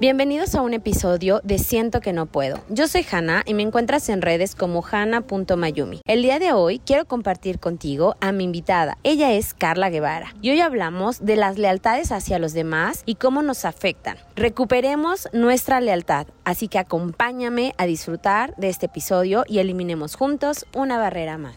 Bienvenidos a un episodio de Siento que no puedo. Yo soy Hanna y me encuentras en redes como hanna.mayumi. El día de hoy quiero compartir contigo a mi invitada. Ella es Carla Guevara y hoy hablamos de las lealtades hacia los demás y cómo nos afectan. Recuperemos nuestra lealtad, así que acompáñame a disfrutar de este episodio y eliminemos juntos una barrera más.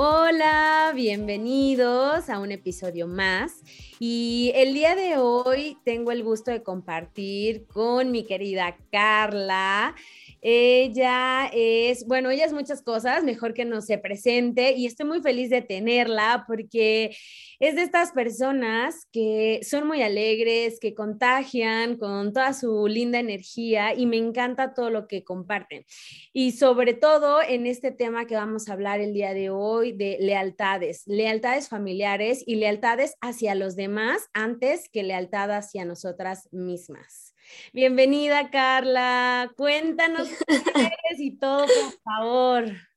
Hola, bienvenidos a un episodio más. Y el día de hoy tengo el gusto de compartir con mi querida Carla. Ella es, bueno, ella es muchas cosas, mejor que no se presente y estoy muy feliz de tenerla porque es de estas personas que son muy alegres, que contagian con toda su linda energía y me encanta todo lo que comparten. Y sobre todo en este tema que vamos a hablar el día de hoy de lealtades, lealtades familiares y lealtades hacia los demás antes que lealtad hacia nosotras mismas. Bienvenida, Carla. Cuéntanos qué eres y todo, por favor.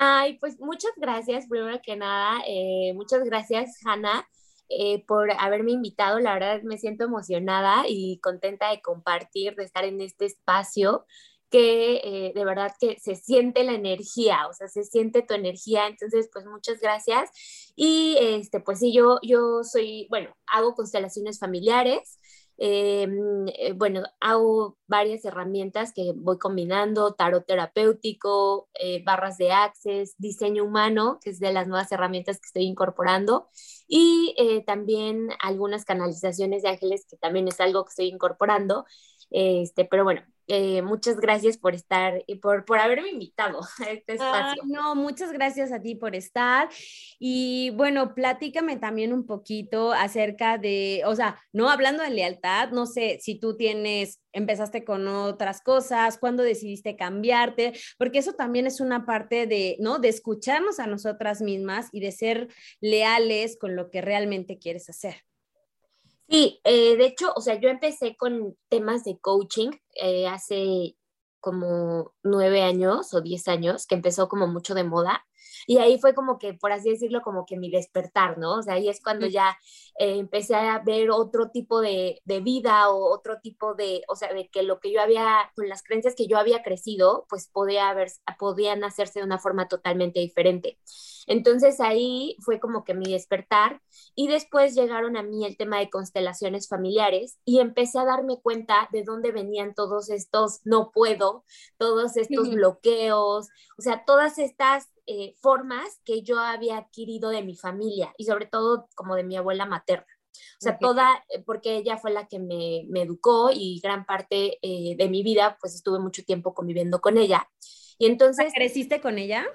Ay, pues muchas gracias, primero que nada. Eh, muchas gracias, Hanna, eh, por haberme invitado. La verdad me siento emocionada y contenta de compartir, de estar en este espacio que eh, de verdad que se siente la energía, o sea, se siente tu energía, entonces pues muchas gracias. Y este, pues sí, yo, yo soy, bueno, hago constelaciones familiares, eh, bueno, hago varias herramientas que voy combinando, tarot terapéutico, eh, barras de access, diseño humano, que es de las nuevas herramientas que estoy incorporando, y eh, también algunas canalizaciones de ángeles, que también es algo que estoy incorporando. Este, pero bueno, eh, muchas gracias por estar y por, por haberme invitado a este espacio. no, muchas gracias a ti por estar. Y bueno, platícame también un poquito acerca de, o sea, no hablando de lealtad, no sé si tú tienes, empezaste con otras cosas, cuándo decidiste cambiarte, porque eso también es una parte de, ¿no? De escucharnos a nosotras mismas y de ser leales con lo que realmente quieres hacer. Sí, eh, de hecho, o sea, yo empecé con temas de coaching eh, hace como nueve años o diez años, que empezó como mucho de moda. Y ahí fue como que, por así decirlo, como que mi despertar, ¿no? O sea, ahí es cuando ya eh, empecé a ver otro tipo de, de, vida o otro tipo de, o sea, de que lo que yo había, con las creencias que yo había crecido, pues podía haber, podían hacerse de una forma totalmente diferente. Entonces ahí fue como que mi despertar y después llegaron a mí el tema de constelaciones familiares y empecé a darme cuenta de dónde venían todos estos no puedo, todos estos bloqueos, o sea, todas estas eh, formas que yo había adquirido de mi familia y sobre todo como de mi abuela materna. O sea, toda, eh, porque ella fue la que me, me educó y gran parte eh, de mi vida, pues estuve mucho tiempo conviviendo con ella. Y entonces... ¿Creciste con ella?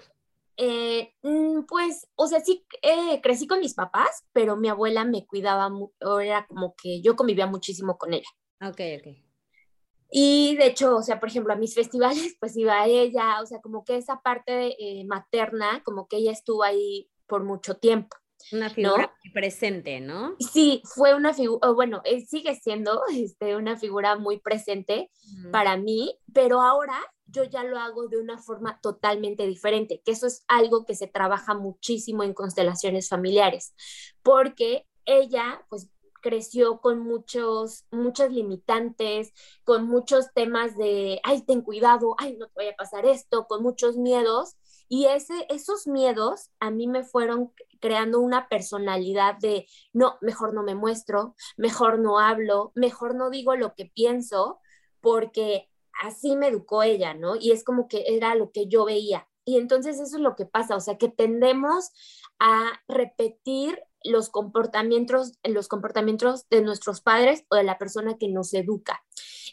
Eh, mm, pues, o sea, sí eh, crecí con mis papás, pero mi abuela me cuidaba, era como que yo convivía muchísimo con ella. Ok, ok. Y de hecho, o sea, por ejemplo, a mis festivales, pues iba ella, o sea, como que esa parte eh, materna, como que ella estuvo ahí por mucho tiempo. Una figura presente, ¿no? Sí, fue una figura, bueno, sigue siendo este, una figura muy presente para mí, pero ahora yo ya lo hago de una forma totalmente diferente, que eso es algo que se trabaja muchísimo en constelaciones familiares, porque ella pues creció con muchos, muchas limitantes, con muchos temas de, ay, ten cuidado, ay, no te vaya a pasar esto, con muchos miedos. Y ese, esos miedos a mí me fueron creando una personalidad de, no, mejor no me muestro, mejor no hablo, mejor no digo lo que pienso, porque así me educó ella, ¿no? Y es como que era lo que yo veía. Y entonces eso es lo que pasa, o sea, que tendemos a repetir los comportamientos, los comportamientos de nuestros padres o de la persona que nos educa.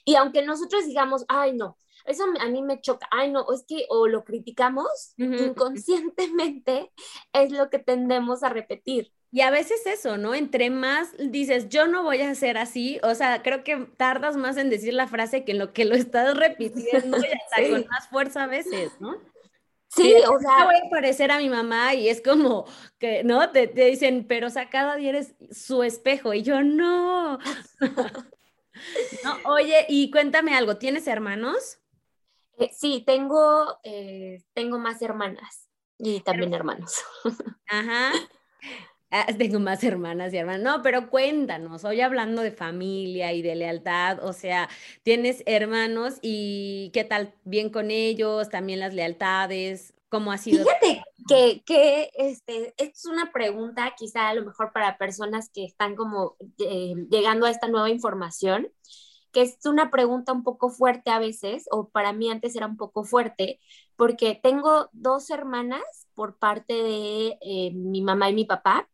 Y aunque nosotros digamos, ay, no, eso a mí me choca. Ay, no, es que o lo criticamos inconscientemente, es lo que tendemos a repetir. Y a veces eso, ¿no? Entre más dices, yo no voy a hacer así, o sea, creo que tardas más en decir la frase que en lo que lo estás repitiendo y hasta con más fuerza a veces, ¿no? Sí, o sea. voy a parecer a mi mamá y es como que, ¿no? Te, dicen, pero o sea, cada día eres su espejo y yo no. no. Oye, y cuéntame algo, ¿tienes hermanos? Eh, sí, tengo, eh, tengo más hermanas y también hermanos. Ajá. Ah, tengo más hermanas y hermanos. No, pero cuéntanos, hoy hablando de familia y de lealtad, o sea, tienes hermanos y qué tal bien con ellos, también las lealtades, ¿cómo ha sido? Fíjate que, que este, es una pregunta quizá a lo mejor para personas que están como eh, llegando a esta nueva información, que es una pregunta un poco fuerte a veces, o para mí antes era un poco fuerte, porque tengo dos hermanas por parte de eh, mi mamá y mi papá,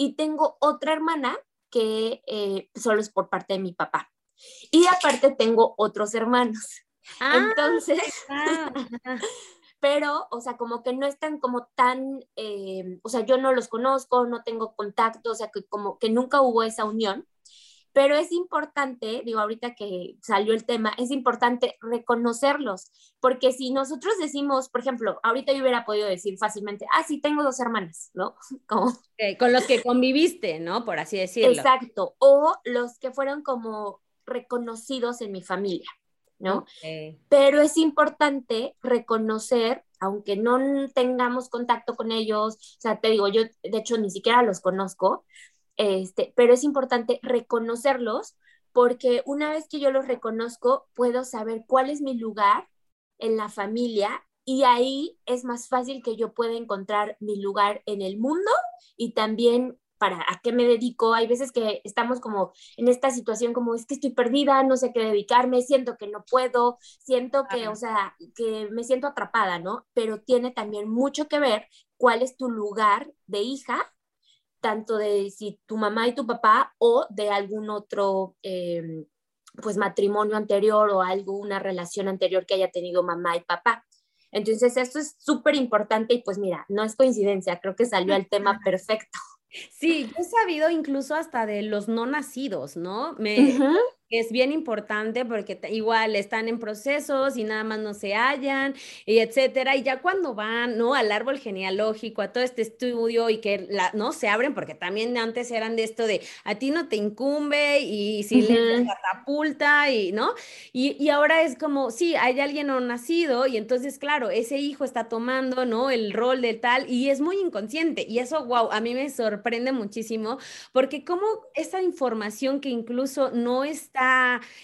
y tengo otra hermana que eh, solo es por parte de mi papá. Y aparte tengo otros hermanos. Ah, Entonces, pero, o sea, como que no están como tan, eh, o sea, yo no los conozco, no tengo contacto, o sea, que como que nunca hubo esa unión. Pero es importante, digo, ahorita que salió el tema, es importante reconocerlos, porque si nosotros decimos, por ejemplo, ahorita yo hubiera podido decir fácilmente, ah, sí, tengo dos hermanas, ¿no? Como... con los que conviviste, ¿no? Por así decirlo. Exacto, o los que fueron como reconocidos en mi familia, ¿no? Pero es importante reconocer, aunque no tengamos contacto con ellos, o sea, te digo, yo de hecho ni siquiera los conozco, este, pero es importante reconocerlos porque una vez que yo los reconozco, puedo saber cuál es mi lugar en la familia y ahí es más fácil que yo pueda encontrar mi lugar en el mundo y también para a qué me dedico. Hay veces que estamos como en esta situación como es que estoy perdida, no sé a qué dedicarme, siento que no puedo, siento que, o sea, que me siento atrapada, ¿no? Pero tiene también mucho que ver cuál es tu lugar de hija tanto de si tu mamá y tu papá o de algún otro em, pues matrimonio anterior o algo, una relación anterior que haya tenido mamá y papá. Entonces, esto es súper importante y pues mira, no es coincidencia, creo que salió el tema perfecto. Sí, yo he sabido incluso hasta de los no nacidos, ¿no? Me, es bien importante porque igual están en procesos y nada más no se hallan y etcétera. Y ya cuando van, ¿no? Al árbol genealógico, a todo este estudio y que la, no se abren porque también antes eran de esto de a ti no te incumbe y si le catapulta y, ¿no? Y, y, ahora es como, sí, hay alguien no nacido y entonces, claro, ese hijo está tomando, ¿no? El rol de tal y es muy inconsciente y eso, wow, a mí me sorprende muchísimo porque como esa información que incluso no está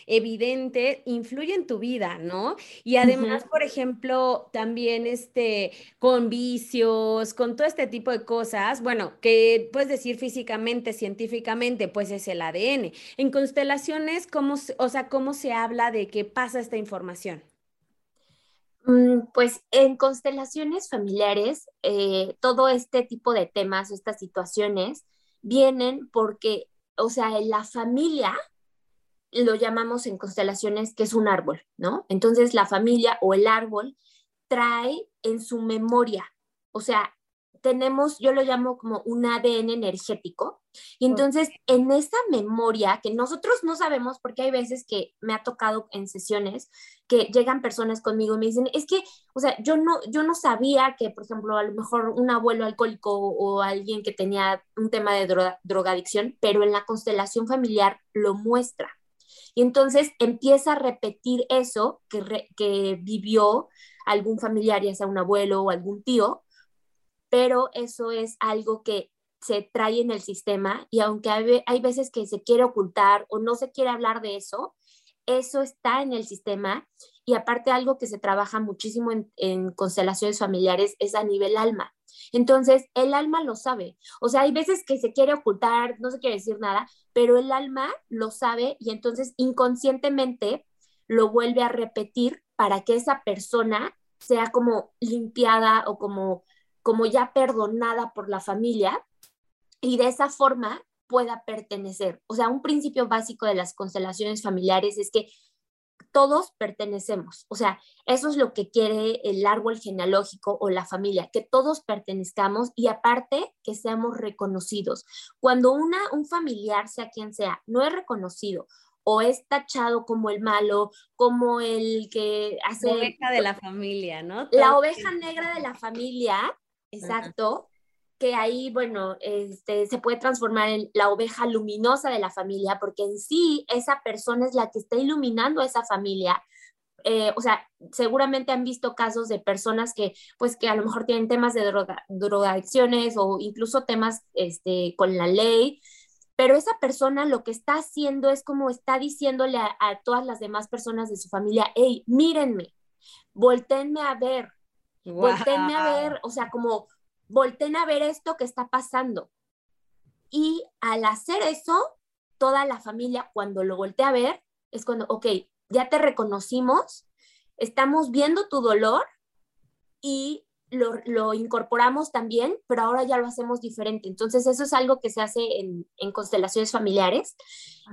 evidente, influye en tu vida, ¿no? Y además, por ejemplo, también este, con vicios, con todo este tipo de cosas, bueno, que puedes decir físicamente, científicamente, pues es el ADN. En constelaciones, ¿cómo, o sea, cómo se habla de qué pasa esta información? Mm, pues en constelaciones familiares, eh, todo este tipo de temas o estas situaciones vienen porque, o sea, la familia lo llamamos en constelaciones que es un árbol, ¿no? Entonces la familia o el árbol trae en su memoria, o sea, tenemos, yo lo llamo como un ADN energético, y entonces en esa memoria que nosotros no sabemos, porque hay veces que me ha tocado en sesiones que llegan personas conmigo y me dicen, es que, o sea, yo no, yo no sabía que, por ejemplo, a lo mejor un abuelo alcohólico o alguien que tenía un tema de drogadicción, pero en la constelación familiar lo muestra. Y entonces empieza a repetir eso que, que vivió algún familiar, ya sea un abuelo o algún tío, pero eso es algo que se trae en el sistema y aunque hay, veces que se quiere ocultar o no se quiere hablar de eso, eso está en el sistema y aparte algo que se trabaja muchísimo en, constelaciones familiares es a nivel alma. Entonces, el alma lo sabe. O sea, hay veces que se quiere ocultar, no se quiere decir nada, pero el alma lo sabe y entonces inconscientemente lo vuelve a repetir para que esa persona sea como limpiada o como, como ya perdonada por la familia y de esa forma pueda pertenecer. O sea, un principio básico de las constelaciones familiares es que todos pertenecemos. O sea, eso es lo que quiere el árbol genealógico o la familia, que todos pertenezcamos y aparte que seamos reconocidos. Cuando una, un familiar, sea quien sea, no es reconocido o es tachado como el malo, como el que hace... La oveja de la familia, ¿no? La oveja negra de la familia, exacto que ahí, bueno, este, se puede transformar en la oveja luminosa de la familia, porque en sí esa persona es la que está iluminando a esa familia. Eh, o sea, seguramente han visto casos de personas que, pues, que a lo mejor tienen temas de droga, drogadicciones o incluso temas este, con la ley, pero esa persona lo que está haciendo es como está diciéndole a, todas las demás personas de su familia, hey, mírenme, volteenme a ver, volteenme a ver, o sea, como volten a ver esto que está pasando. Y al hacer eso, toda la familia, cuando lo voltea a ver, es cuando, ok, ya te reconocimos, estamos viendo tu dolor y lo, incorporamos también, pero ahora ya lo hacemos diferente. Entonces, eso es algo que se hace en, constelaciones familiares.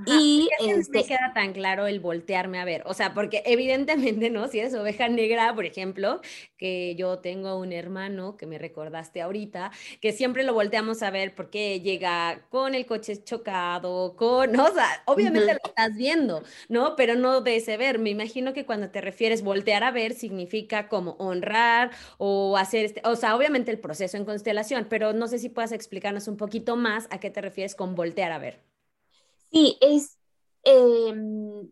y este, me queda tan claro el voltearme a ver. O sea, porque evidentemente, ¿no? Si eres oveja negra, por ejemplo, que yo tengo un hermano que me recordaste ahorita, que siempre lo volteamos a ver porque llega con el coche chocado, con, ¿no? o sea, obviamente lo estás viendo, ¿no? Pero no de ese ver. Me imagino que cuando te refieres voltear a ver significa como honrar o hacer, este, o sea, obviamente el proceso en constelación, pero no sé si puedas explicarnos un poquito más a qué te refieres con voltear a ver. Sí, es em,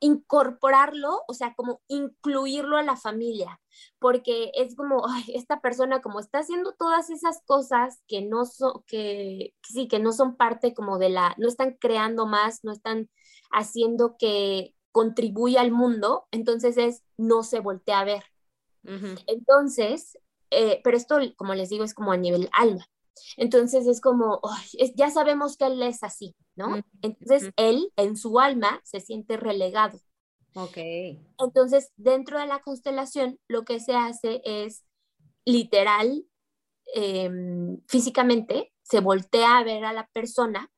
incorporarlo, o sea, como incluirlo a la familia, porque es como, esta persona como está haciendo todas esas cosas que no son, que, sí, que no son parte como de la, no están creando más, no están haciendo que contribuya al mundo, entonces es, no se voltea a ver. Entonces, eh, pero esto, como les digo, es como a nivel alma. Entonces es como, ya sabemos que él es así, ¿no? Entonces él en su alma se siente relegado. Ok. Entonces, dentro de la constelación, lo que se hace es literal, em, físicamente, se voltea a ver a la persona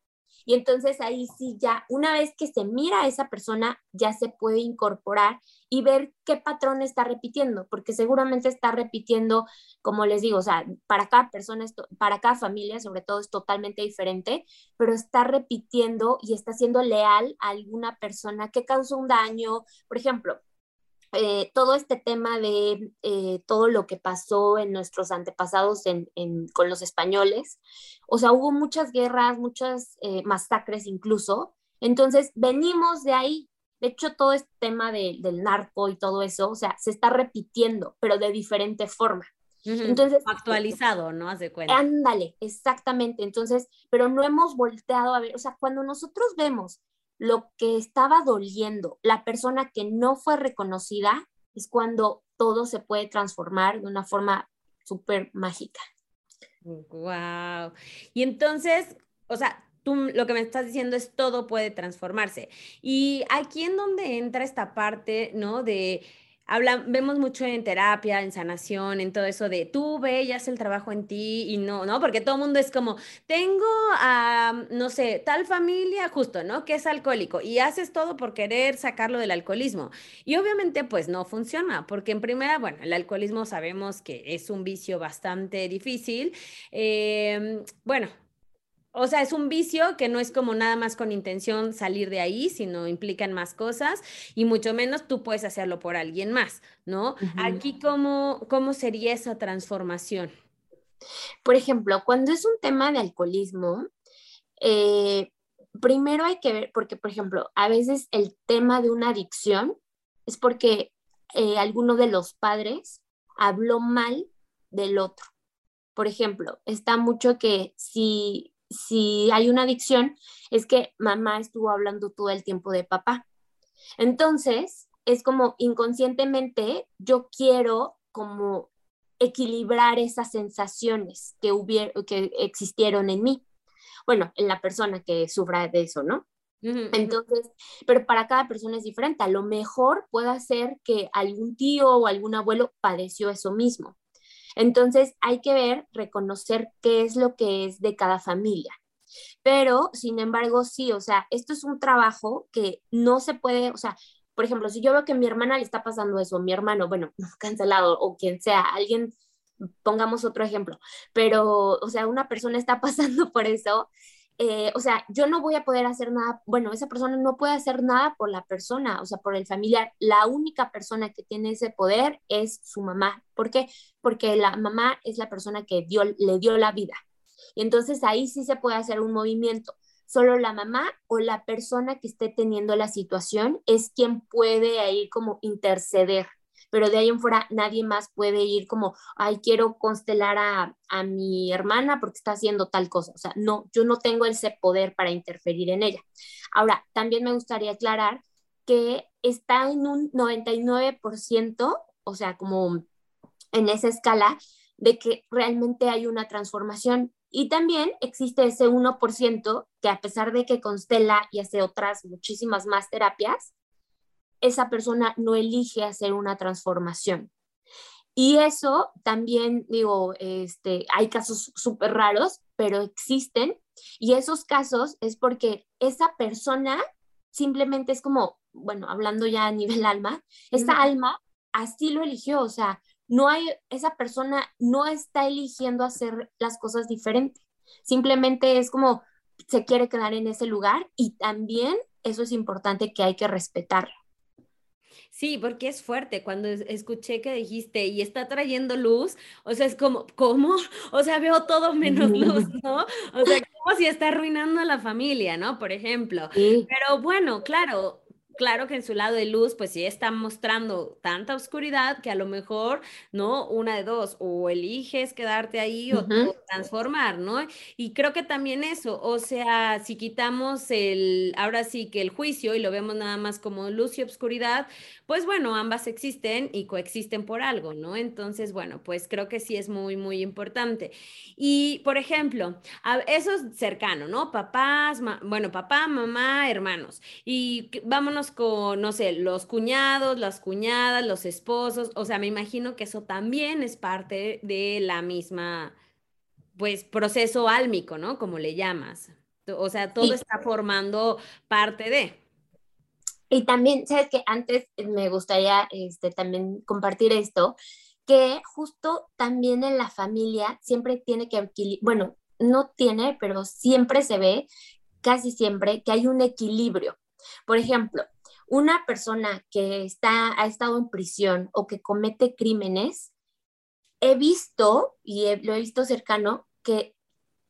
y entonces ahí sí ya, una vez que se mira a esa persona, ya se puede incorporar y ver qué patrón está repitiendo, porque seguramente está repitiendo, como les digo, o sea, para cada persona, para cada familia sobre todo es totalmente diferente, pero está repitiendo y está siendo leal a alguna persona que causó un daño. Por ejemplo, eh, todo este tema de eh, todo lo que pasó en nuestros antepasados con los españoles. O sea, hubo muchas guerras, muchas eh, masacres incluso. Entonces, venimos de ahí. De hecho, todo este tema del narco y todo eso, o sea, se está repitiendo, pero de diferente forma. Entonces, actualizado, ¿no? Haz de cuenta. Ándale, exactamente. Entonces, pero no hemos volteado a ver, o sea, cuando nosotros vemos lo que estaba doliendo, la persona que no fue reconocida, es cuando todo se puede transformar de una forma súper mágica. Wow. Y entonces, o sea, tú lo que me estás diciendo es todo puede transformarse. Y aquí en donde entra esta parte, ¿no? De vemos mucho en terapia, en sanación, en todo eso de tú ve y haz el trabajo en ti y no, ¿no? Porque todo el mundo es como, tengo a, no sé, tal familia justo, ¿no? Que es alcohólico y haces todo por querer sacarlo del alcoholismo. Y obviamente pues no funciona, porque en primera, bueno, el alcoholismo sabemos que es un vicio bastante difícil. Em, bueno, o sea, es un vicio que no es como nada más con intención salir de ahí, sino implican más cosas y mucho menos tú puedes hacerlo por alguien más, ¿no? Aquí, ¿cómo, ¿cómo sería esa transformación? Por ejemplo, cuando es un tema de alcoholismo, eh, primero hay que ver, porque, por ejemplo, a veces el tema de una adicción es porque eh, alguno de los padres habló mal del otro. Por ejemplo, está mucho que si si hay una adicción, es que mamá estuvo hablando todo el tiempo de papá. Entonces, es como inconscientemente yo quiero como equilibrar esas sensaciones que, que existieron en mí. Bueno, en la persona que sufra de eso, ¿no? Entonces, pero para cada persona es diferente. A lo mejor puede ser que algún tío o algún abuelo padeció eso mismo. Entonces hay que ver, reconocer qué es lo que es de cada familia. Pero, sin embargo, sí, o sea, esto es un trabajo que no se puede, o sea, por ejemplo, si yo veo que mi hermana le está pasando eso, mi hermano, bueno, cancelado o quien sea, alguien, pongamos otro ejemplo, pero, o sea, una persona está pasando por eso, eh, o sea, yo no voy a poder hacer nada, bueno, esa persona no puede hacer nada por la persona, o sea, por el familiar. La única persona que tiene ese poder es su mamá. ¿Por qué? Porque la mamá es la persona que dio, le dio la vida. Y entonces ahí sí se puede hacer un movimiento. Solo la mamá o la persona que esté teniendo la situación es quien puede ahí como interceder pero de ahí en fuera nadie más puede ir como, ay, quiero constelar a, a mi hermana porque está haciendo tal cosa. O sea, no, yo no tengo ese poder para interferir en ella. Ahora, también me gustaría aclarar que está en un 99%, o sea, como en esa escala, de que realmente hay una transformación. Y también existe ese 1% que a pesar de que constela y hace otras muchísimas más terapias, esa persona no elige hacer una transformación. Y eso también, digo, este, hay casos súper raros, pero existen. Y esos casos es porque esa persona simplemente es como, bueno, hablando ya a nivel alma, esa alma así lo eligió, o sea, no hay, esa persona no está eligiendo hacer las cosas diferentes, simplemente es como se quiere quedar en ese lugar y también eso es importante que hay que respetarlo. Sí, porque es fuerte. Cuando escuché que dijiste y está trayendo luz, o sea, es como, ¿cómo? O sea, veo todo menos luz, ¿no? O sea, como si está arruinando a la familia, ¿no? Por ejemplo. Pero bueno, claro, claro que en su lado de luz, pues sí está mostrando tanta oscuridad que a lo mejor, ¿no? Una de dos, o eliges quedarte ahí o, transformar, ¿no? Y creo que también eso, o sea, si quitamos el, ahora sí que el juicio y lo vemos nada más como luz y oscuridad, pues bueno, ambas existen y coexisten por algo, ¿no? Entonces, bueno, pues creo que sí es muy, muy importante. Y, por ejemplo, eso es cercano, ¿no? Papás, bueno, papá, mamá, hermanos. Y vámonos con, no sé, los cuñados, las cuñadas, los esposos, o sea, me imagino que eso también es parte de la misma, pues, proceso álmico, ¿no? Como le llamas. O sea, todo está formando parte de. Y también, sabes que antes me gustaría este, también compartir esto, que justo también en la familia siempre tiene que, bueno, no tiene, pero siempre se ve, casi siempre, que hay un equilibrio. Por ejemplo, una persona que está, ha estado en prisión o que comete crímenes, he visto, y lo he visto cercano, que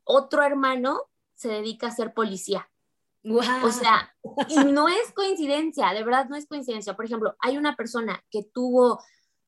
otro hermano se dedica a ser policía. O sea, y no es coincidencia, de verdad no es coincidencia. Por ejemplo, hay una persona que tuvo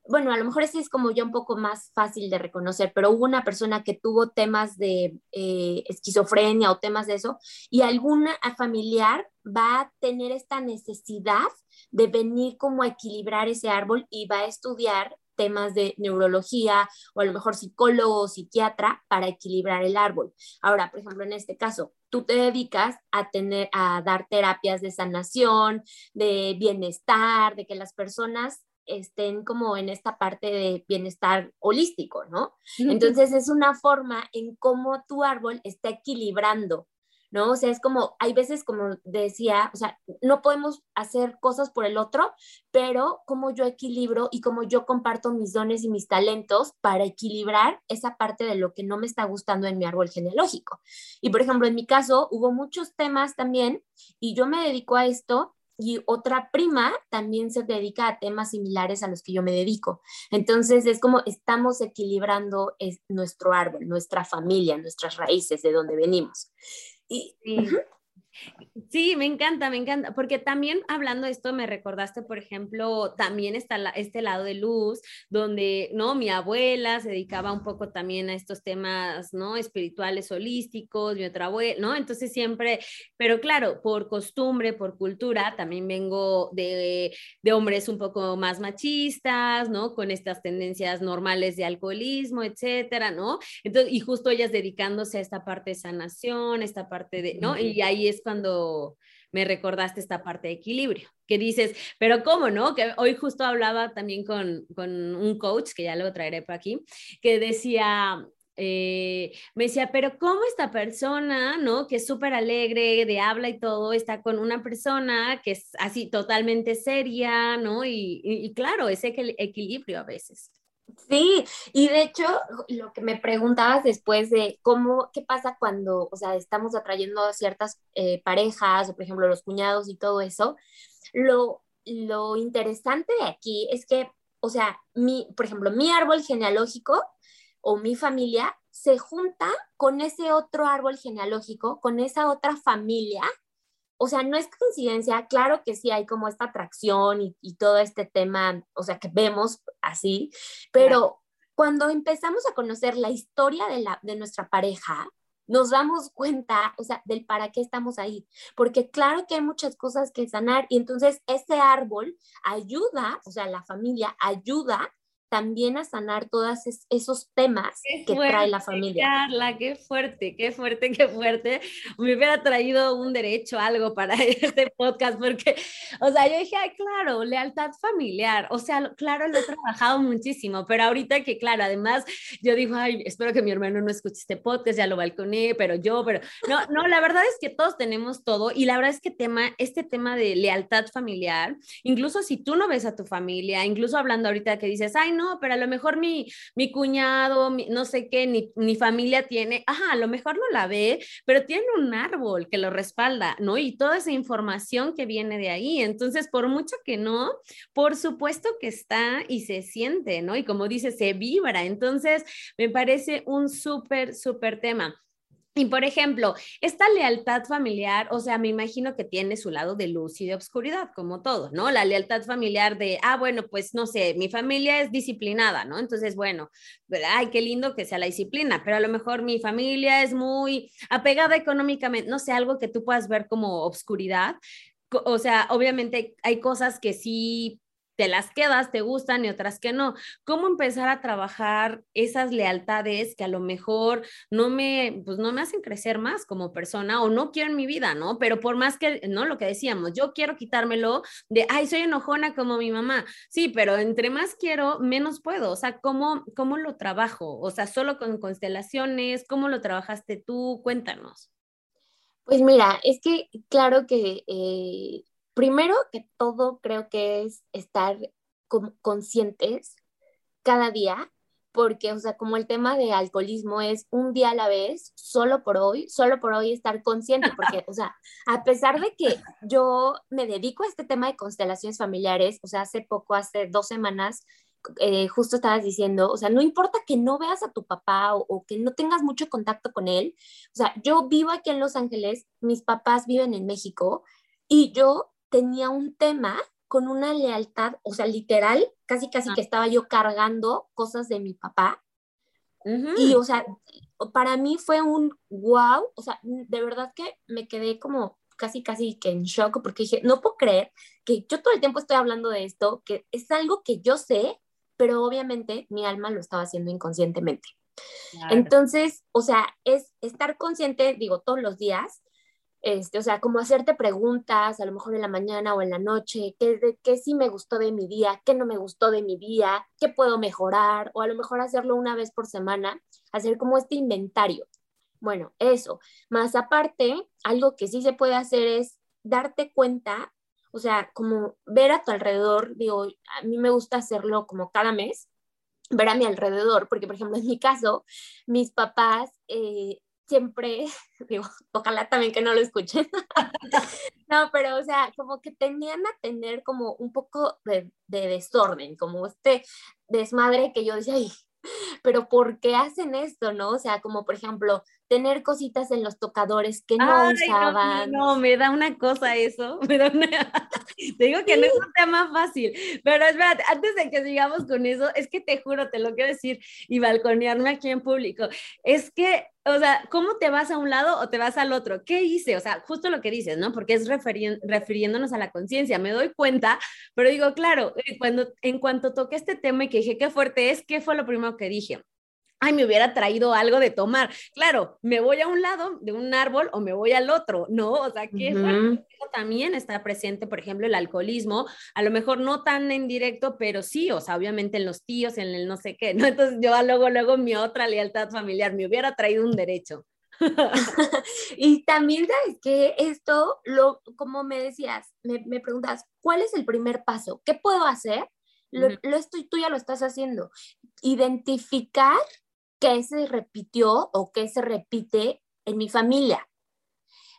bueno, a lo mejor ese es como ya un poco más fácil de reconocer, pero hubo una persona que tuvo temas de eh, esquizofrenia o temas de eso, y alguna familiar va a tener esta necesidad de venir como a equilibrar ese árbol y va a estudiar temas de neurología o a lo mejor psicólogo o psiquiatra para equilibrar el árbol. Ahora, por ejemplo, en este caso, tú te dedicas a tener a dar terapias de sanación, de bienestar, de que las personas estén como en esta parte de bienestar holístico, ¿no? Entonces es una forma en cómo tu árbol está equilibrando, ¿no? O sea, es como, hay veces como decía, o sea, no podemos hacer cosas por el otro, pero como yo equilibro y como yo comparto mis dones y mis talentos para equilibrar esa parte de lo que no me está gustando en mi árbol genealógico. Y por ejemplo, en mi caso hubo muchos temas también y yo me dedico a esto y otra prima también se dedica a temas similares a los que yo me dedico. Entonces es como estamos equilibrando nuestro árbol, nuestra familia, nuestras raíces, de donde venimos. Y, Sí, me encanta, me encanta, porque también hablando de esto me recordaste, por ejemplo, también está este lado de luz, donde, ¿no? Mi abuela se dedicaba un poco también a estos temas, ¿no? Espirituales, holísticos, mi otra abuela, ¿no? Entonces siempre, pero claro, por costumbre, por cultura, también vengo de, de hombres un poco más machistas, ¿no? Con estas tendencias normales de alcoholismo, etcétera, ¿no? Entonces, y justo ellas dedicándose a esta parte de sanación, esta parte de, ¿no? Y ahí es cuando me recordaste esta parte de equilibrio, que dices, pero ¿cómo no? Que hoy justo hablaba también con, con un coach, que ya lo traeré por aquí, que decía, eh, me decía, pero ¿cómo esta persona, ¿no? Que es súper alegre, de habla y todo, está con una persona que es así totalmente seria, ¿no? Y, y claro, ese equilibrio a veces. Sí, y de hecho, lo que me preguntabas después de cómo, qué pasa cuando, o sea, estamos atrayendo a ciertas eh, parejas, o por ejemplo los cuñados y todo eso, lo, lo interesante de aquí es que, o sea, mi, por ejemplo, mi árbol genealógico o mi familia se junta con ese otro árbol genealógico, con esa otra familia o sea, no es coincidencia, claro que sí hay como esta atracción y, todo este tema, o sea, que vemos así, pero cuando empezamos a conocer la historia de, la, de nuestra pareja, nos damos cuenta, o sea, del para qué estamos ahí, porque claro que hay muchas cosas que sanar y entonces ese árbol ayuda, o sea, la familia ayuda también a sanar todos esos temas que trae la familia. Carla, qué fuerte, qué fuerte, qué fuerte. Me hubiera traído un derecho, algo para este podcast, porque, o sea, yo dije, ay, claro, lealtad familiar. O sea, claro, lo he trabajado muchísimo, pero ahorita que, claro, además, yo digo, ay, espero que mi hermano no escuche este podcast, ya lo balconé, pero yo, pero no, no, la verdad es que todos tenemos todo y la verdad es que tema, este tema de lealtad familiar, incluso si tú no ves a tu familia, incluso hablando ahorita que dices, ay, no, pero a lo mejor mi, mi cuñado, no sé qué, ni, mi familia tiene, ajá, a lo mejor no la ve, pero tiene un árbol que lo respalda, ¿no? Y toda esa información que viene de ahí. Entonces, por mucho que no, por supuesto que está y se siente, ¿no? Y como dice, se vibra. Entonces, me parece un súper, súper tema. Y por ejemplo, esta lealtad familiar, o sea, me imagino que tiene su lado de luz y de obscuridad, como todo, ¿no? La lealtad familiar de, ah, bueno, pues no sé, mi familia es disciplinada, ¿no? Entonces, bueno, ay, qué lindo que sea la disciplina, pero a lo mejor mi familia es muy apegada económicamente, no sé, algo que tú puedas ver como obscuridad. O sea, obviamente hay cosas que sí te las quedas, te gustan y otras que no. ¿Cómo empezar a trabajar esas lealtades que a lo mejor no me, pues no me hacen crecer más como persona o no quiero en mi vida, ¿no? Pero por más que, ¿no? Lo que decíamos, yo quiero quitármelo de, ay, soy enojona como mi mamá. Sí, pero entre más quiero, menos puedo. O sea, ¿cómo, cómo lo trabajo? O sea, solo con constelaciones, ¿cómo lo trabajaste tú? Cuéntanos. Pues mira, es que claro que eh, primero que todo creo que es estar conscientes cada día, porque, o sea, como el tema de alcoholismo es un día a la vez, solo por hoy, solo por hoy estar consciente, porque, o sea, a pesar de que yo me dedico a este tema de constelaciones familiares, o sea, hace poco, hace dos semanas, eh, justo estabas diciendo, o sea, no importa que no veas a tu papá o, o, que no tengas mucho contacto con él, o sea, yo vivo aquí en Los Ángeles, mis papás viven en México y yo tenía un tema con una lealtad, o sea, literal, casi casi que estaba yo cargando cosas de mi papá. Y, o sea, para mí fue un wow, o sea, de verdad que me quedé como casi, casi que en shock, porque dije, no puedo creer que yo todo el tiempo estoy hablando de esto, que es algo que yo sé, pero obviamente mi alma lo estaba haciendo inconscientemente. Entonces, o sea, es estar consciente, digo, todos los días, este, o sea, como hacerte preguntas, a lo mejor en la mañana o en la noche, qué, qué sí me gustó de mi día, qué no me gustó de mi día, qué puedo mejorar, o a lo mejor hacerlo una vez por semana, hacer como este inventario. Bueno, eso. Más aparte, algo que sí se puede hacer es darte cuenta, o sea, como ver a tu alrededor, digo, a mí me gusta hacerlo como cada mes, ver a mi alrededor, porque por ejemplo en mi caso, mis papás eh, siempre, digo, ojalá también que no lo escuchen. no, pero o sea, como que tenían a tener como un poco de, de desorden, como este desmadre que yo decía, ay, pero ¿por qué hacen esto, no? O sea, como por ejemplo, tener cositas en los tocadores que no usaban. No, me da una cosa eso, me da una... te digo que no es un tema fácil, pero espérate, antes de que sigamos con eso, es que te juro, te lo quiero decir y balconearme aquí en público, es que o sea, ¿cómo te vas a un lado o te vas al otro? ¿Qué hice? O sea, justo lo que dices, ¿no? Porque es refiriéndonos a la conciencia. Me doy cuenta, pero digo, claro, eh, cuando en cuanto toqué este tema y que dije qué fuerte es, ¿qué fue lo primero que dije? Ay, me hubiera traído algo de tomar. Claro, me voy a un lado de un árbol o me voy al otro, ¿no? O sea, que también está presente, por ejemplo, el alcoholismo, a lo mejor no tan en directo, pero sí, o sea, obviamente en los tíos, en el no sé qué, ¿no? Entonces yo luego, luego mi otra lealtad familiar, me hubiera traído un derecho. y también sabes que esto, lo, como me decías, me, me, preguntas, ¿cuál es el primer paso? ¿Qué puedo hacer? Lo, lo estoy, tú ya lo estás haciendo. Identificar qué se repitió o qué se repite en mi familia.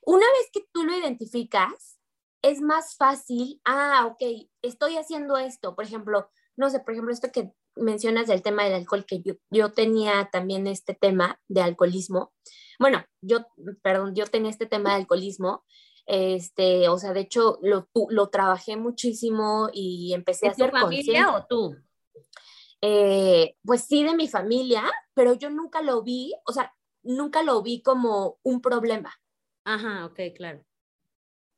Una vez que tú lo identificas, es más fácil, ah, ok, estoy haciendo esto, por ejemplo, no sé, por ejemplo, esto que mencionas del tema del alcohol, que yo, yo tenía también este tema de alcoholismo. Bueno, yo, perdón, yo tenía este tema de alcoholismo, este, o sea, de hecho, lo, lo trabajé muchísimo y empecé a hacer tu familia o tú? Eh, pues sí, de mi familia, pero yo nunca lo vi, o sea, nunca lo vi como un problema. Ajá, ok, claro.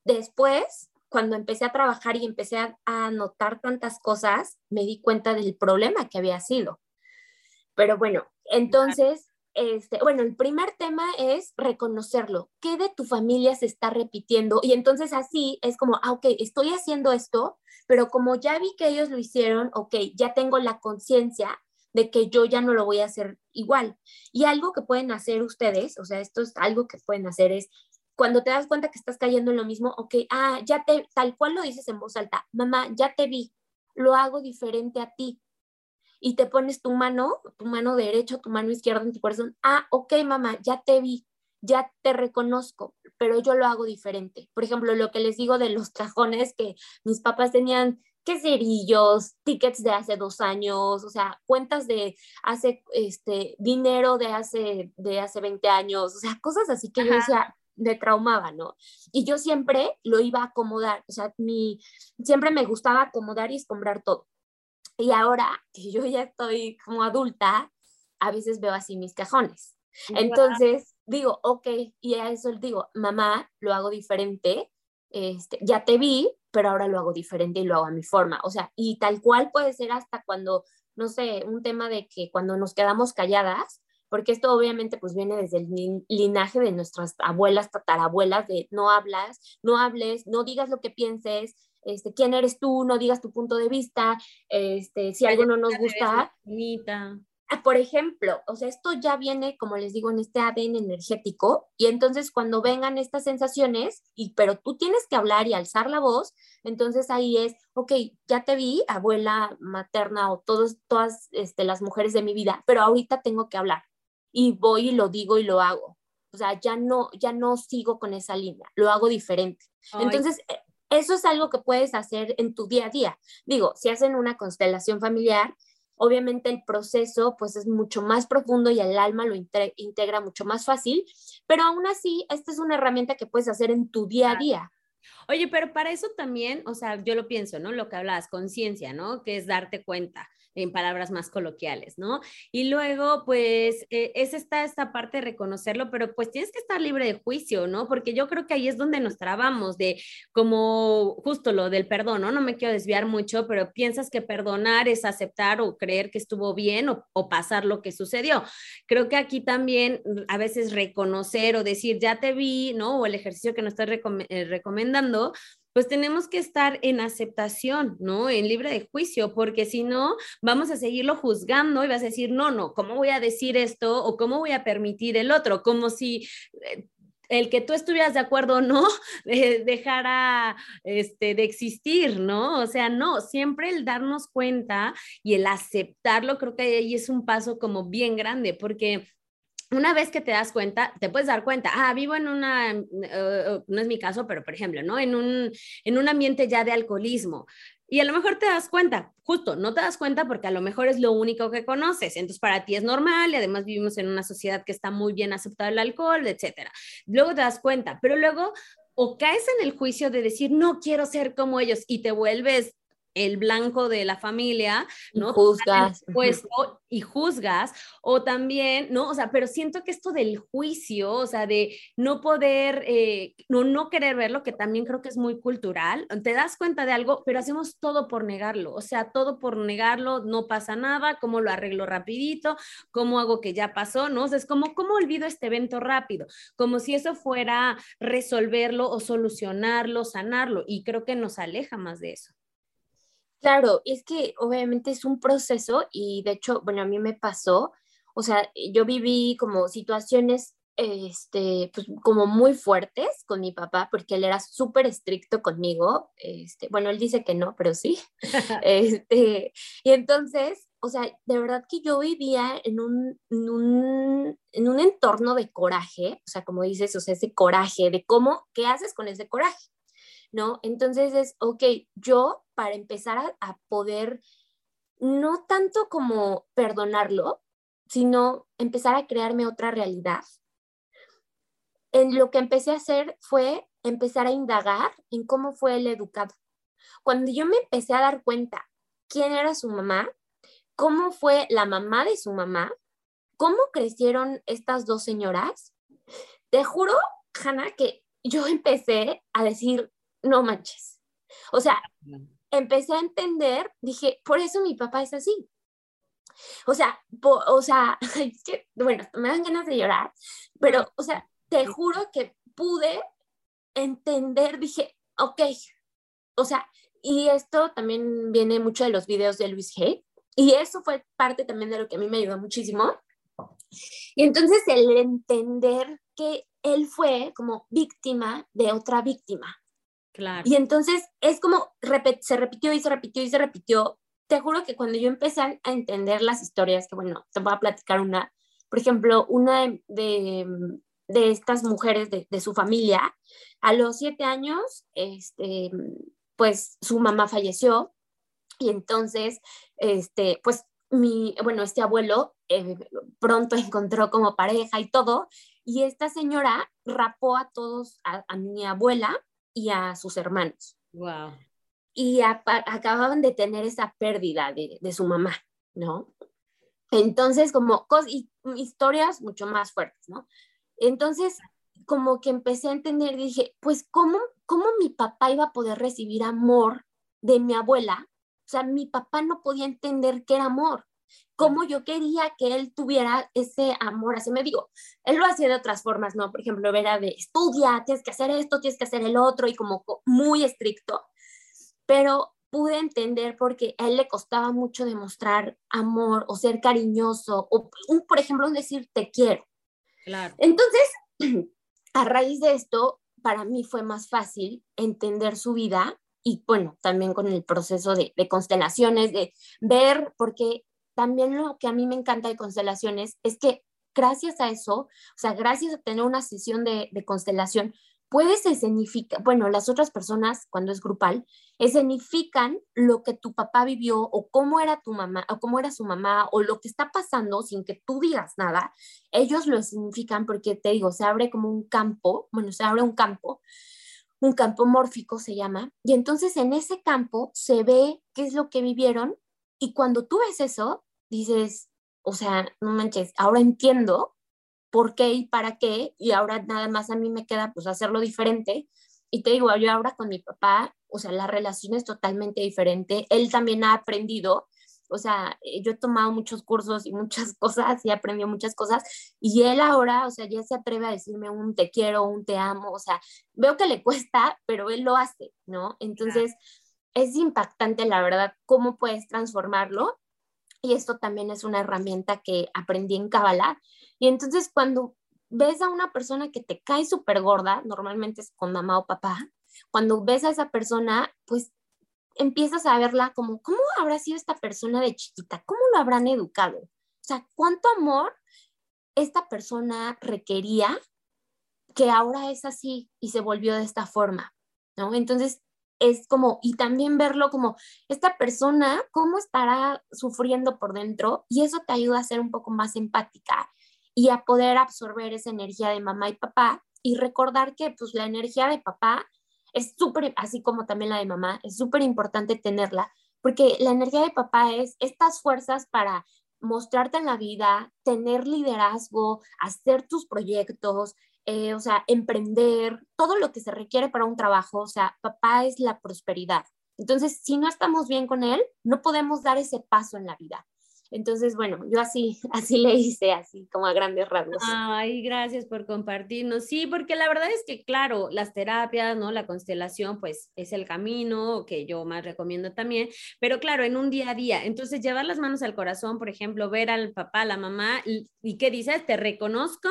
Después, cuando empecé a trabajar y empecé a, notar tantas cosas, me di cuenta del problema que había sido. Pero bueno, entonces, este, bueno, el primer tema es reconocerlo. ¿Qué de tu familia se está repitiendo? Y entonces así es como, ah, ok, estoy haciendo esto, pero como ya vi que ellos lo hicieron, ok, ya tengo la conciencia de que yo ya no lo voy a hacer igual. Y algo que pueden hacer ustedes, o sea, esto es algo que pueden hacer es cuando te das cuenta que estás cayendo en lo mismo, ok, ah, ya te, tal cual lo dices en voz alta, mamá, ya te vi, lo hago diferente a ti. Y te pones tu mano, tu mano derecha, tu mano izquierda en tu corazón, ah, ok, mamá, ya te vi, ya te reconozco, pero yo lo hago diferente. Por ejemplo, lo que les digo de los cajones que mis papás tenían qué cerillos, tickets de hace dos años, o sea, cuentas de hace, este, dinero de hace, de hace 20 años, o sea, cosas así que yo decía, de traumaba, ¿no? Y yo siempre lo iba a acomodar, o sea, mi, siempre me gustaba acomodar y escombrar todo. Y ahora que yo ya estoy como adulta, a veces veo así mis cajones. Entonces digo, ok, y a eso digo, mamá, lo hago diferente, este, ya te vi, pero ahora lo hago diferente y lo hago a mi forma. O sea, y tal cual puede ser hasta cuando, no sé, un tema de que cuando nos quedamos calladas, porque esto obviamente pues viene desde el linaje de nuestras abuelas, tatarabuelas, de no hablas, no hables, no digas lo que pienses, este, quién eres tú, no digas tu punto de vista, este, si algo no nos gusta. Por ejemplo, o sea, esto ya viene, como les digo, en este ADN energético y entonces cuando vengan estas sensaciones, y pero tú tienes que hablar y alzar la voz, entonces ahí es, ok, ya te vi, abuela materna o todos, todas este, las mujeres de mi vida, pero ahorita tengo que hablar y voy y lo digo y lo hago. O sea, ya no, ya no sigo con esa línea, lo hago diferente. Entonces, e, eso es algo que puedes hacer en tu día a día. Digo, si hacen una constelación familiar, obviamente el proceso pues es mucho más profundo y el alma lo integra mucho más fácil, pero aún así, esta es una herramienta que puedes hacer en tu día a día. Oye, pero para eso también, o sea, yo lo pienso, ¿no? Lo que hablabas, conciencia, ¿no? Que es darte cuenta en palabras más coloquiales, ¿no? Y luego, pues, eh, es esta, esta parte de reconocerlo, pero pues tienes que estar libre de juicio, ¿no? Porque yo creo que ahí es donde nos trabamos, de como justo lo del perdón, ¿no? No me quiero desviar mucho, pero piensas que perdonar es aceptar o creer que estuvo bien o, pasar lo que sucedió. Creo que aquí también mm, a veces reconocer o decir, ya te vi, ¿no? O el ejercicio que nos estás eh, recomendando, pues tenemos que estar en aceptación, ¿no? En libre de juicio, porque si no, vamos a seguirlo juzgando y vas a decir, no, no, ¿cómo voy a decir esto o cómo voy a permitir el otro? Como si eh, el que tú estuvieras de acuerdo o no dejara este, de existir, ¿no? O sea, no, siempre el darnos cuenta y el aceptarlo, creo que ahí es un paso como bien grande, porque una vez que te das cuenta, te puedes dar cuenta, ah, vivo en una, eh, eh, no es mi caso, pero por ejemplo, ¿no? En un, en un ambiente ya de alcoholismo. Y a lo mejor te das cuenta, justo, no te das cuenta porque a lo mejor es lo único que conoces. Entonces para ti es normal y además vivimos en una sociedad que está muy bien aceptado el alcohol, etcétera. Luego te das cuenta, pero luego o caes en el juicio de decir, no quiero ser como ellos y te vuelves el blanco de la familia, ¿no? Y juzgas. Puesto y juzgas, o también, ¿no? O sea, pero siento que esto del juicio, o sea, de no poder, eh, no, no querer verlo, que también creo que es muy cultural, te das cuenta de algo, pero hacemos todo por negarlo, o sea, todo por negarlo, no pasa nada, cómo lo arreglo rapidito, cómo hago que ya pasó, ¿no? O sea, es como, ¿cómo olvido este evento rápido? Como si eso fuera resolverlo o solucionarlo, sanarlo, y creo que nos aleja más de eso. Claro, es que obviamente es un proceso y de hecho, bueno, a mí me pasó, o sea, yo viví como situaciones, este, pues como muy fuertes con mi papá, porque él era súper estricto conmigo, este, bueno, él dice que no, pero sí, este, y entonces, o sea, de verdad que yo vivía en un, en un, en un entorno de coraje, o sea, como dices, o sea, ese coraje, de cómo, ¿qué haces con ese coraje? ¿No? Entonces es, ok, yo para empezar a, poder, no tanto como perdonarlo, sino empezar a crearme otra realidad. En lo que empecé a hacer fue empezar a indagar en cómo fue el educado. Cuando yo me empecé a dar cuenta quién era su mamá, cómo fue la mamá de su mamá, cómo crecieron estas dos señoras, te juro, Hanna, que yo empecé a decir, no manches. O sea, empecé a entender, dije, por eso mi papá es así. O sea, o sea, es que, bueno, me dan ganas de llorar, pero, o sea, te juro que pude entender, dije, ok, o sea, y esto también viene mucho de los videos de Luis Hay, y eso fue parte también de lo que a mí me ayudó muchísimo. Y entonces el entender que él fue como víctima de otra víctima. Y entonces es como se repitió y se repitió y se repitió. Te juro que cuando yo empecé a entender las historias, que bueno, te voy a platicar una, por ejemplo, una de, de estas mujeres de, de, su familia, a los siete años, este, pues su mamá falleció y entonces, este, pues mi, bueno, este abuelo eh, pronto encontró como pareja y todo, y esta señora rapó a todos, a, a mi abuela, y a sus hermanos. Wow. Y acababan de tener esa pérdida de, de su mamá, ¿no? Entonces, como y, historias mucho más fuertes, ¿no? Entonces, como que empecé a entender, dije, pues, ¿cómo, ¿cómo mi papá iba a poder recibir amor de mi abuela? O sea, mi papá no podía entender qué era amor cómo yo quería que él tuviera ese amor. Así me digo, él lo hacía de otras formas, ¿no? Por ejemplo, era de estudia, tienes que hacer esto, tienes que hacer el otro y como muy estricto. Pero pude entender porque a él le costaba mucho demostrar amor o ser cariñoso o, por ejemplo, decir te quiero. Claro. Entonces, a raíz de esto, para mí fue más fácil entender su vida y bueno, también con el proceso de, de constelaciones, de ver, porque también lo que a mí me encanta de constelaciones es que gracias a eso, o sea, gracias a tener una sesión de, constelación, puedes escenificar, bueno, las otras personas cuando es grupal, escenifican lo que tu papá vivió o cómo era tu mamá o cómo era su mamá o lo que está pasando sin que tú digas nada, ellos lo escenifican porque te digo, se abre como un campo, bueno, se abre un campo, un campo mórfico se llama, y entonces en ese campo se ve qué es lo que vivieron y cuando tú ves eso, dices, o sea, no manches, ahora entiendo por qué y para qué, y ahora nada más a mí me queda pues hacerlo diferente. Y te digo, yo ahora con mi papá, o sea, la relación es totalmente diferente. Él también ha aprendido, o sea, yo he tomado muchos cursos y muchas cosas y aprendido muchas cosas. Y él ahora, o sea, ya se atreve a decirme un te quiero, un te amo, o sea, veo que le cuesta, pero él lo hace, ¿no? Entonces, es impactante, la verdad, cómo puedes transformarlo. Y esto también es una herramienta que aprendí en Kabbalah. Y entonces cuando ves a una persona que te cae súper gorda, normalmente es con mamá o papá, cuando ves a esa persona, pues empiezas a verla como, ¿cómo habrá sido esta persona de chiquita? ¿Cómo lo habrán educado? O sea, ¿cuánto amor esta persona requería que ahora es así y se volvió de esta forma? ¿no? Entonces, es como, y también verlo como, esta persona, ¿cómo estará sufriendo por dentro? Y eso te ayuda a ser un poco más empática y a poder absorber esa energía de mamá y papá y recordar que pues la energía de papá es súper, así como también la de mamá, es súper importante tenerla, porque la energía de papá es estas fuerzas para mostrarte en la vida, tener liderazgo, hacer tus proyectos, eh, o sea, emprender, todo lo que se requiere para un trabajo, o sea, papá es la prosperidad. Entonces, si no estamos bien con él, no podemos dar ese paso en la vida. Entonces, bueno, yo así, así le hice, así como a grandes rasgos. Ay, gracias por compartirnos. Sí, porque la verdad es que, claro, las terapias, ¿no? La constelación, pues es el camino que yo más recomiendo también, pero claro, en un día a día. Entonces, llevar las manos al corazón, por ejemplo, ver al papá, la mamá, y, y qué dices, te reconozco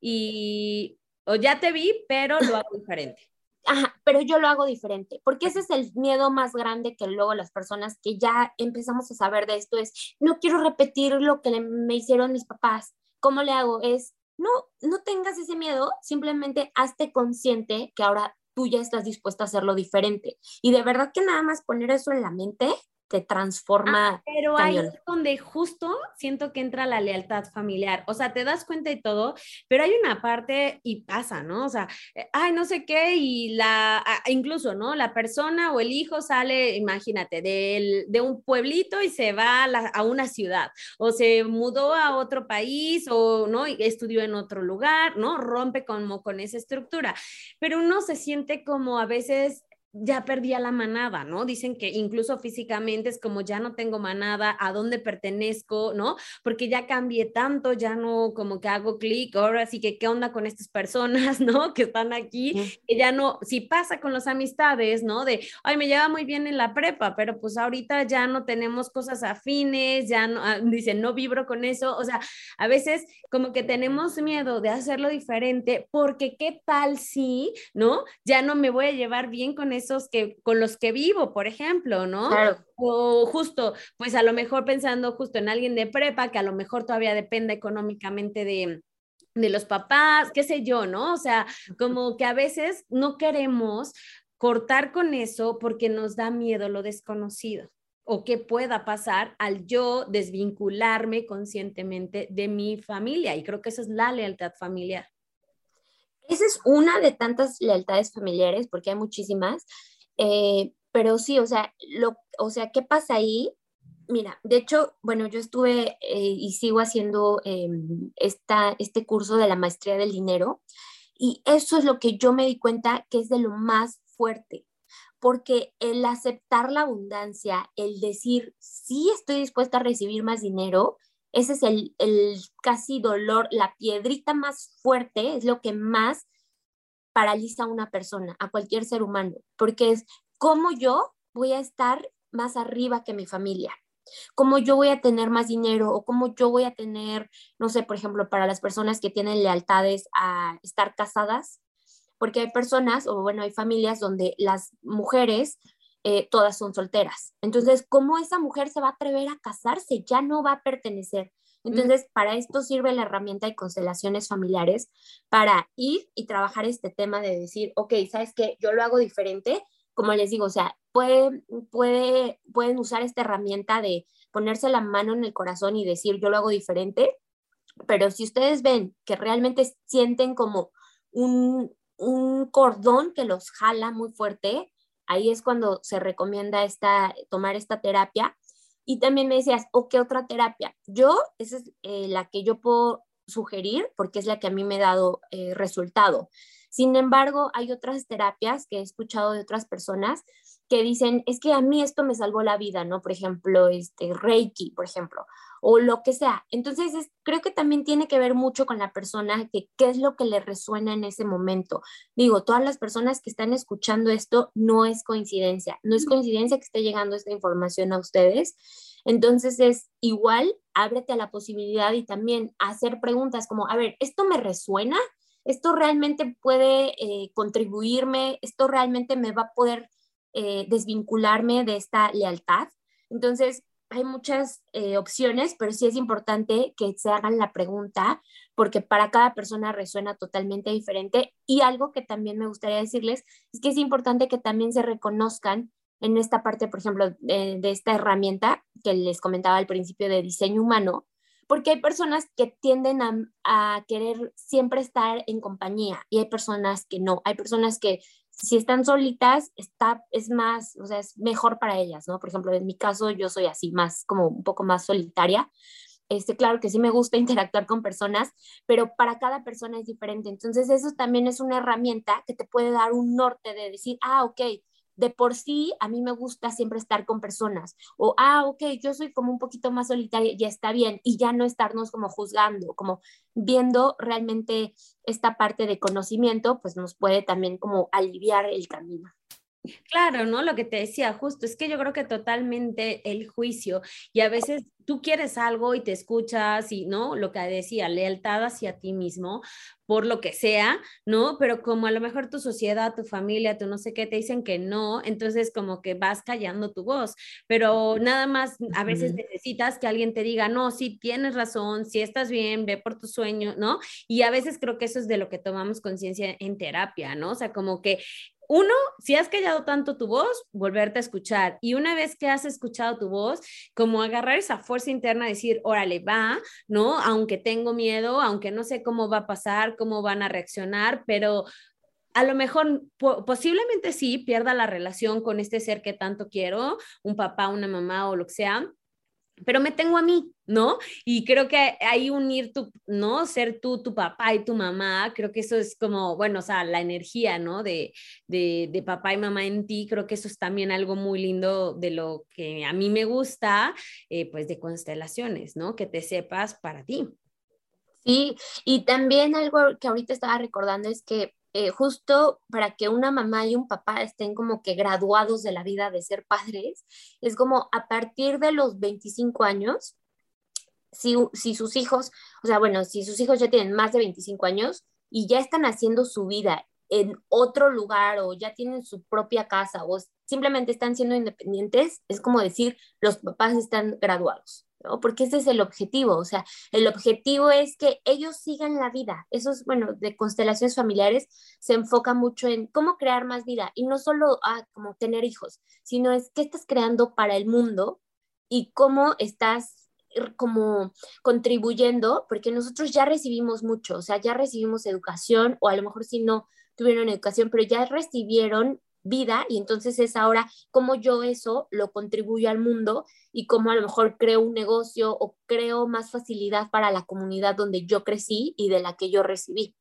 y, o ya te vi, pero lo hago diferente. Ajá, pero yo lo hago diferente, porque ese es el miedo más grande que luego las personas que ya empezamos a saber de esto es, no quiero repetir lo que me hicieron mis papás. ¿Cómo le hago? Es, no, no tengas ese miedo, simplemente hazte consciente que ahora tú ya estás dispuesta a hacerlo diferente. Y de verdad que nada más poner eso en la mente te transforma. Ah, pero ahí es donde justo siento que entra la lealtad familiar. O sea, te das cuenta y todo, pero hay una parte y pasa, ¿no? O sea, eh, ay, no sé qué, y la, incluso, ¿no? La persona o el hijo sale, imagínate, de un pueblito y se va a, a, una ciudad, o se mudó a otro país, o, ¿no? Y estudió en otro lugar, ¿no? Rompe como con esa estructura. Pero uno se siente como a veces ya perdía la manada, ¿no? Dicen que incluso físicamente es como ya no tengo manada, a dónde pertenezco, ¿no? Porque ya cambié tanto, ya no como que hago clic, ahora sí que qué onda con estas personas, ¿no? Que están aquí, que ya no, si pasa con las amistades, ¿no? De, ay, me lleva muy bien en la prepa, pero pues ahorita ya no tenemos cosas afines, ya no, ah, dicen, no vibro con eso, o sea, a veces como que tenemos miedo de hacerlo diferente, porque qué tal si, ¿no? Ya no me voy a llevar bien con esos que con los que vivo, por ejemplo, ¿no? Claro. O justo, pues a lo mejor pensando justo en alguien de prepa que a lo mejor todavía depende económicamente de de los papás, qué sé yo, ¿no? O sea, como que a veces no queremos cortar con eso porque nos da miedo lo desconocido o qué pueda pasar al yo desvincularme conscientemente de mi familia. Y creo que esa es la lealtad familiar. Esa es una de tantas lealtades familiares, porque hay muchísimas, eh, pero sí, o sea, lo, o sea, ¿qué pasa ahí? Mira, de hecho, bueno, yo estuve eh, y sigo haciendo em, esta, este curso de la maestría del dinero y eso es lo que yo me di cuenta que es de lo más fuerte, porque el aceptar la abundancia, el decir, sí estoy dispuesta a recibir más dinero, ese es el, casi dolor, la piedrita más fuerte, es lo que más paraliza a una persona, a cualquier ser humano, porque es cómo yo voy a estar más arriba que mi familia, cómo yo voy a tener más dinero o cómo yo voy a tener, no sé, por ejemplo, para las personas que tienen lealtades a estar casadas, porque hay personas o bueno, hay familias donde las mujeres eh, todas son solteras. Entonces, ¿cómo esa mujer se va a atrever a casarse? Ya no va a pertenecer. Entonces, para esto sirve la herramienta de constelaciones familiares para ir y trabajar este tema de decir, ok, ¿sabes qué? Yo lo hago diferente. Como les digo, o sea, puede, puede, pueden usar esta herramienta de ponerse la mano en el corazón y decir, yo lo hago diferente. Pero si ustedes ven que realmente sienten como un, un cordón que los jala muy fuerte, ahí es cuando se recomienda esta, tomar esta terapia. Y también me decías, ¿o qué otra terapia? Yo, esa es eh, la que yo puedo sugerir porque es la que a mí me ha dado eh, resultado. Sin embargo, hay otras terapias que he escuchado de otras personas que dicen, es que a mí esto me salvó la vida, ¿no? Por ejemplo, este Reiki, por ejemplo, o lo que sea. Entonces, creo que también tiene que ver mucho con la persona, que qué es lo que le resuena en ese momento. Digo, todas las personas que están escuchando esto, no es coincidencia, no es coincidencia que esté llegando esta información a ustedes. Entonces, es igual, ábrete a la posibilidad y también hacer preguntas como, a ver, ¿esto me resuena? ¿Esto realmente puede eh, contribuirme? ¿Esto realmente me va a poder eh, desvincularme de esta lealtad. Entonces, hay muchas eh, opciones, pero sí es importante que se hagan la pregunta porque para cada persona resuena totalmente diferente. Y algo que también me gustaría decirles es que es importante que también se reconozcan en esta parte, por ejemplo, de, esta herramienta que les comentaba al principio de diseño humano, porque hay personas que tienden a, a, querer siempre estar en compañía y hay personas que no, hay personas que si están solitas, está, es más, o sea, es mejor para ellas, ¿no? Por ejemplo, en mi caso yo soy así, más como un poco más solitaria. Este, claro que sí me gusta interactuar con personas, pero para cada persona es diferente. Entonces, eso también es una herramienta que te puede dar un norte de decir, ah, ok, de por sí a mí me gusta siempre estar con personas o, ah, ok, yo soy como un poquito más solitaria, ya está bien, y ya no estarnos como juzgando, como viendo realmente esta parte de conocimiento, pues nos puede también como aliviar el camino. Claro, ¿no? Lo que te decía justo, es que yo creo que totalmente el juicio y a veces tú quieres algo y te escuchas y, ¿no? Lo que decía, lealtad hacia ti mismo, por lo que sea, ¿no? Pero como a lo mejor tu sociedad, tu familia, tú no sé qué, te dicen que no, entonces como que vas callando tu voz, pero nada más a veces necesitas que alguien te diga, no, sí, tienes razón, si estás bien, ve por tu sueño, ¿no? Y a veces creo que eso es de lo que tomamos conciencia en terapia, ¿no? O sea, como que uno, si has callado tanto tu voz, volverte a escuchar. Y una vez que has escuchado tu voz, como agarrar esa fuerza interna, decir, órale, va, ¿no? Aunque tengo miedo, aunque no sé cómo va a pasar, cómo van a reaccionar, pero a lo mejor posiblemente sí pierda la relación con este ser que tanto quiero, un papá, una mamá o lo que sea, pero me tengo a mí, ¿no? Y creo que ahí unir tu, ¿no? Ser tú, tu papá y tu mamá, creo que eso es como, bueno, o sea, la energía, ¿no? De, de, papá y mamá en ti, creo que eso es también algo muy lindo de lo que a mí me gusta, eh, pues de constelaciones, ¿no? Que te sepas para ti. Sí, y también algo que ahorita estaba recordando es que eh, justo para que una mamá y un papá estén como que graduados de la vida de ser padres, es como a partir de los 25 años, si, si sus hijos, o sea, bueno, si sus hijos ya tienen más de 25 años y ya están haciendo su vida en otro lugar o ya tienen su propia casa o simplemente están siendo independientes, es como decir, los papás están graduados. Porque ese es el objetivo, o sea, el objetivo es que ellos sigan la vida. Eso es, bueno, de constelaciones familiares se enfoca mucho en cómo crear más vida y no solo a ah, como tener hijos, sino es qué estás creando para el mundo y cómo estás como contribuyendo, porque nosotros ya recibimos mucho, o sea, ya recibimos educación o a lo mejor si no tuvieron educación, pero ya recibieron vida y entonces es ahora cómo yo eso lo contribuyo al mundo y cómo a lo mejor creo un negocio o creo más facilidad para la comunidad donde yo crecí y de la que yo recibí.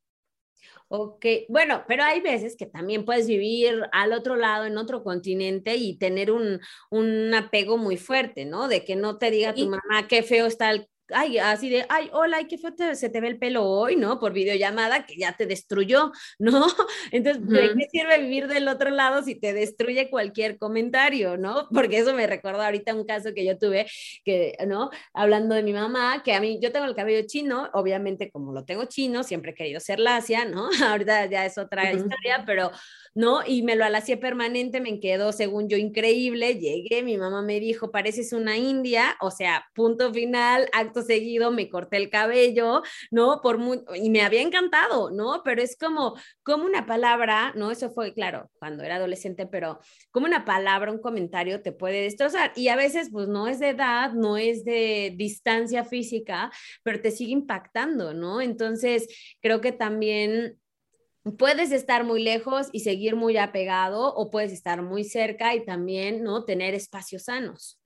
Ok, bueno, pero hay veces que también puedes vivir al otro lado, en otro continente y tener un, un apego muy fuerte, ¿no? De que no te diga tu mamá qué feo está el ay, así de, ay, hola, qué feo se te ve el pelo hoy, ¿no? Por videollamada que ya te destruyó, ¿no? Entonces, ¿de qué sirve vivir del otro lado si te destruye cualquier comentario, ¿no? Porque eso me recordó ahorita un caso que yo tuve, que, ¿no? Hablando de mi mamá, que a mí, yo tengo el cabello chino, obviamente como lo tengo chino, siempre he querido ser lacia, ¿no? Ahorita ya es otra historia, pero ¿no? Y me lo alacié permanente, me quedó según yo increíble, llegué, mi mamá me dijo, pareces una india, o sea, punto final, acto seguido, me corté el cabello, ¿no? Por y me había encantado, ¿no? Pero es como, como una palabra, ¿no? Eso fue, claro, cuando era adolescente, pero como una palabra, un comentario te puede destrozar. Y a veces, pues no es de edad, no es de distancia física, pero te sigue impactando, ¿no? Entonces, creo que también puedes estar muy lejos y seguir muy apegado o puedes estar muy cerca y también, ¿no? Tener espacios sanos.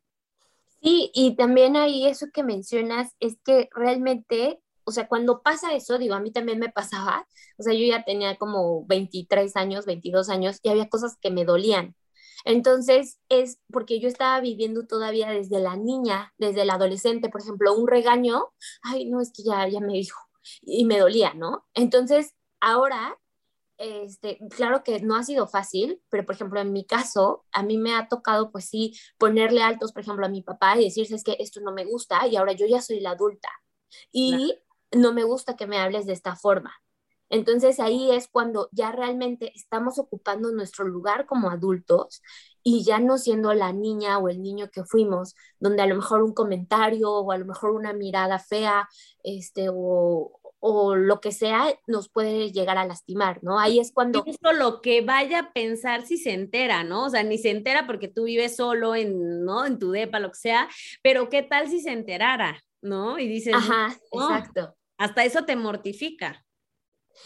Sí, y también ahí eso que mencionas es que realmente, o sea, cuando pasa eso, digo, a mí también me pasaba, o sea, yo ya tenía como 23 años, 22 años y había cosas que me dolían. Entonces es porque yo estaba viviendo todavía desde la niña, desde la adolescente, por ejemplo, un regaño, ay, no, es que ya, ya me dijo y me dolía, ¿no? Entonces, ahora este, claro que no ha sido fácil, pero por ejemplo en mi caso, a mí me ha tocado pues sí ponerle altos, por ejemplo, a mi papá y decirse es que esto no me gusta y ahora yo ya soy la adulta y no me gusta que me hables de esta forma. Entonces ahí es cuando ya realmente estamos ocupando nuestro lugar como adultos y ya no siendo la niña o el niño que fuimos, donde a lo mejor un comentario o a lo mejor una mirada fea, este, o, o lo que sea nos puede llegar a lastimar, ¿no? Ahí es cuando... Justo lo que vaya a pensar si se entera, ¿no? O sea, ni se entera porque tú vives solo en, ¿no? En tu depa, lo que sea, pero ¿qué tal si se enterara, ¿no? Y dices... Ajá, exacto. Hasta eso te mortifica.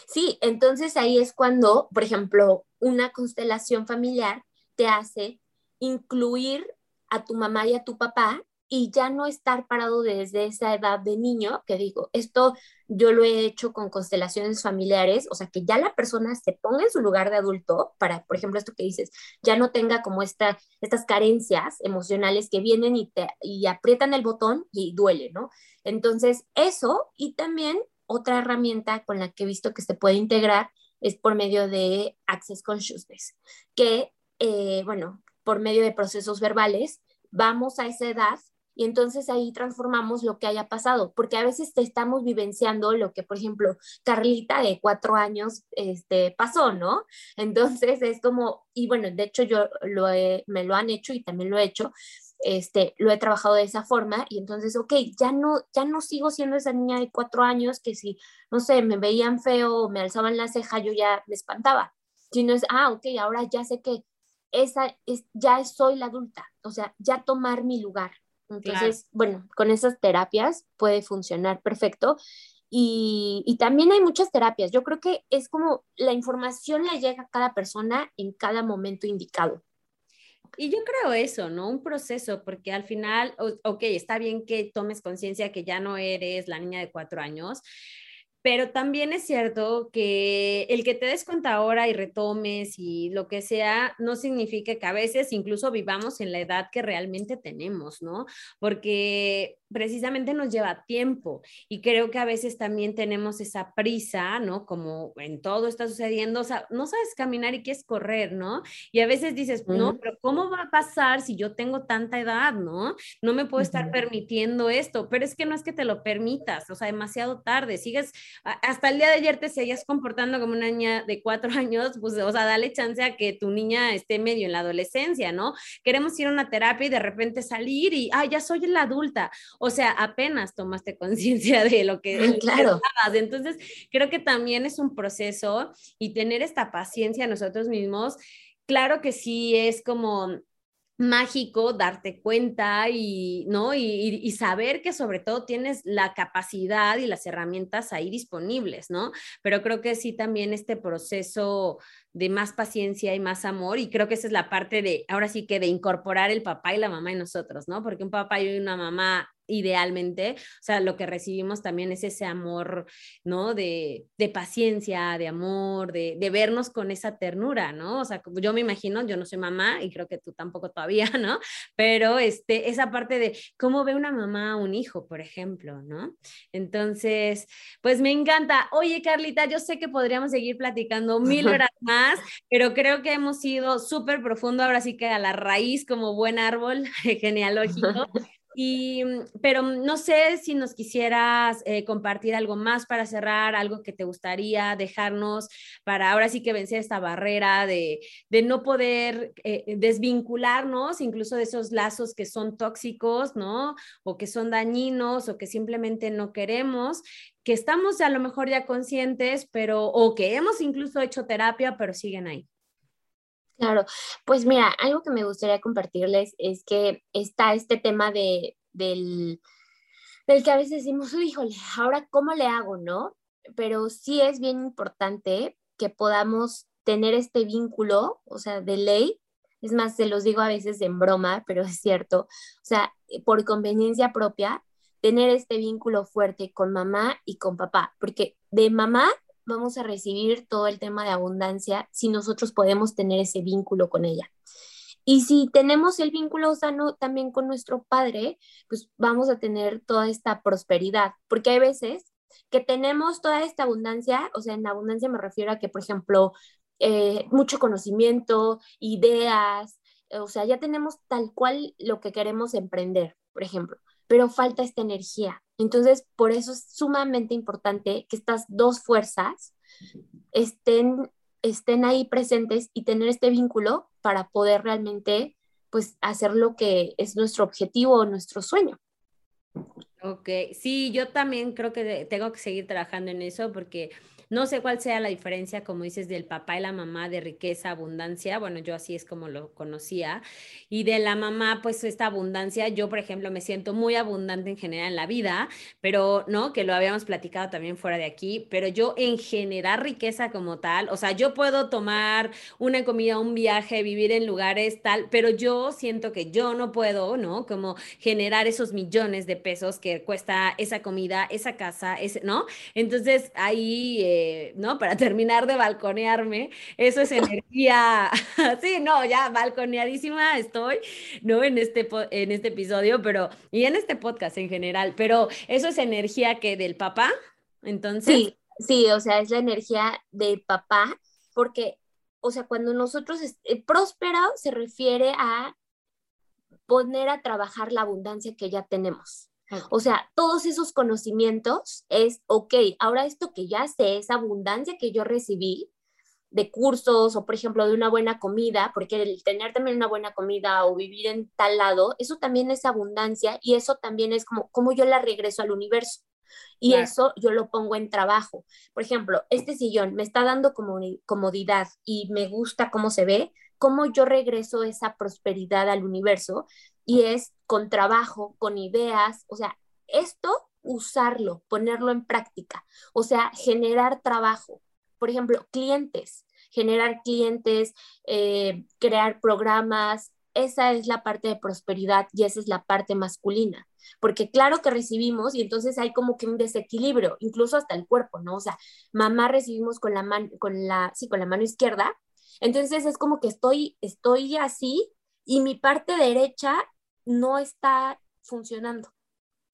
Sí, entonces ahí es cuando, por ejemplo, una constelación familiar te hace incluir a tu mamá y a tu papá y ya no estar parado desde esa edad de niño, que digo, esto yo lo he hecho con constelaciones familiares, o sea, que ya la persona se ponga en su lugar de adulto para, por ejemplo, esto que dices, ya no tenga como esta, estas carencias emocionales que vienen y, te, y aprietan el botón y duele, ¿no? Entonces, eso y también otra herramienta con la que he visto que se puede integrar es por medio de Access Consciousness, que, eh, bueno, por medio de procesos verbales, vamos a esa edad y entonces ahí transformamos lo que haya pasado, porque a veces te estamos vivenciando lo que, por ejemplo, Carlita de cuatro años este, pasó, ¿no? Entonces es como, y bueno, de hecho yo lo me lo han hecho y también lo he hecho, este, lo he trabajado de esa forma y entonces, ok, ya no, ya no sigo siendo esa niña de cuatro años que si, no sé, me veían feo o me alzaban la ceja, yo ya me espantaba, sino es, ah, ok, ahora ya sé que esa es, ya soy la adulta, o sea, ya tomar mi lugar, entonces, bueno, con esas terapias puede funcionar perfecto. Y, y, también hay muchas terapias. Yo creo que es como la información le llega a cada persona en cada momento indicado. Y yo creo eso, ¿no? Un proceso, porque al final, ok, está bien que tomes conciencia que ya no eres la niña de cuatro años, pero también es cierto que el que te des cuenta ahora y retomes y lo que sea, no significa que a veces incluso vivamos en la edad que realmente tenemos, ¿no? Porque precisamente nos lleva tiempo y creo que a veces también tenemos esa prisa, ¿no? Como en todo está sucediendo, o sea, no sabes caminar y quieres correr, ¿no? Y a veces dices, no, pero ¿cómo va a pasar si yo tengo tanta edad, ¿no? No me puedo estar permitiendo esto, pero es que no es que te lo permitas, o sea, demasiado tarde, sigues, hasta el día de ayer te seguías comportando como una niña de cuatro años, pues, o sea, dale chance a que tu niña esté medio en la adolescencia, ¿no? Queremos ir a una terapia y de repente salir y, ah, ya soy la adulta o sea, apenas tomaste conciencia de lo que ah, claro. Entonces, creo que también es un proceso y tener esta paciencia nosotros mismos, claro que sí es como mágico darte cuenta y, ¿no? Y, saber que sobre todo tienes la capacidad y las herramientas ahí disponibles, ¿no? Pero creo que sí también este proceso de más paciencia y más amor y creo que esa es la parte de, ahora sí que de incorporar el papá y la mamá en nosotros, ¿no? Porque un papá y una mamá idealmente, o sea, lo que recibimos también es ese amor, ¿no? De, de paciencia, de amor, de, de, vernos con esa ternura, ¿no? O sea, yo me imagino, yo no soy mamá y creo que tú tampoco todavía, ¿no? Pero este, esa parte de cómo ve una mamá a un hijo, por ejemplo, ¿no? Entonces, pues me encanta. Oye, Carlita, yo sé que podríamos seguir platicando mil horas más, pero creo que hemos ido súper profundo, ahora sí que a la raíz como buen árbol genealógico. Y, mm, pero mm, no sé si nos quisieras eh, compartir algo más para cerrar, algo que te gustaría dejarnos para ahora sí que vencer esta barrera de, de no poder eh, desvincularnos incluso de esos lazos que son tóxicos, ¿no? O que son dañinos o que simplemente no queremos, que estamos a lo mejor ya conscientes, pero o que hemos incluso hecho terapia, pero siguen ahí. Claro, pues mira, algo que me gustaría compartirles es que está este tema de, del, del que a veces decimos, híjole, ahora cómo le hago, ¿no? Pero sí es bien importante que podamos tener este vínculo, o sea, de ley. Es más, se los digo a veces en broma, pero es cierto. O sea, por conveniencia propia, tener este vínculo fuerte con mamá y con papá, porque de mamá vamos a recibir todo el tema de abundancia si nosotros podemos tener ese vínculo con ella. Y si tenemos el vínculo sano también con nuestro padre, pues vamos a tener toda esta prosperidad, porque hay veces que tenemos toda esta abundancia, o sea, en abundancia me refiero a que, por ejemplo, eh, mucho conocimiento, ideas, o sea, ya tenemos tal cual lo que queremos emprender, por ejemplo, pero falta esta energía. Entonces, por eso es sumamente importante que estas dos fuerzas estén, estén ahí presentes y tener este vínculo para poder realmente pues hacer lo que es nuestro objetivo o nuestro sueño. Ok, sí, yo también creo que tengo que seguir trabajando en eso porque no sé cuál sea la diferencia, como dices, del papá y la mamá de riqueza, abundancia. Bueno, yo así es como lo conocía. Y de la mamá, pues esta abundancia, yo por ejemplo me siento muy abundante en general en la vida, pero no, que lo habíamos platicado también fuera de aquí, pero yo en generar riqueza como tal, o sea, yo puedo tomar una comida, un viaje, vivir en lugares tal, pero yo siento que yo no puedo, ¿no? Como generar esos millones de pesos que cuesta esa comida, esa casa, ese, ¿no? Entonces ahí, ¿no? Para terminar de balconearme, eso es energía, sí, no, ya balconeadísima estoy, ¿no? En este, en este episodio, pero, y en este podcast en general, pero eso es energía que del papá, entonces. Sí, sí, o sea, es la energía del papá, porque, o sea, cuando nosotros, eh, próspero se refiere a poner a trabajar la abundancia que ya tenemos. O sea, todos esos conocimientos es, ok, ahora esto que ya sé, esa abundancia que yo recibí de cursos o, por ejemplo, de una buena comida, porque el tener también una buena comida o vivir en tal lado, eso también es abundancia y eso también es como, como yo la regreso al universo. Y eso yo lo pongo en trabajo. Por ejemplo, este sillón me está dando comodidad y me gusta cómo se ve, cómo yo regreso esa prosperidad al universo y es con trabajo, con ideas, o sea, esto usarlo, ponerlo en práctica, o sea, generar trabajo. Por ejemplo, clientes, generar clientes, eh, crear programas, esa es la parte de prosperidad y esa es la parte masculina, porque claro que recibimos y entonces hay como que un desequilibrio, incluso hasta el cuerpo, ¿no? O sea, mamá recibimos con la mano, con la, sí, con la mano izquierda, entonces es como que estoy, estoy así y mi parte derecha no está funcionando.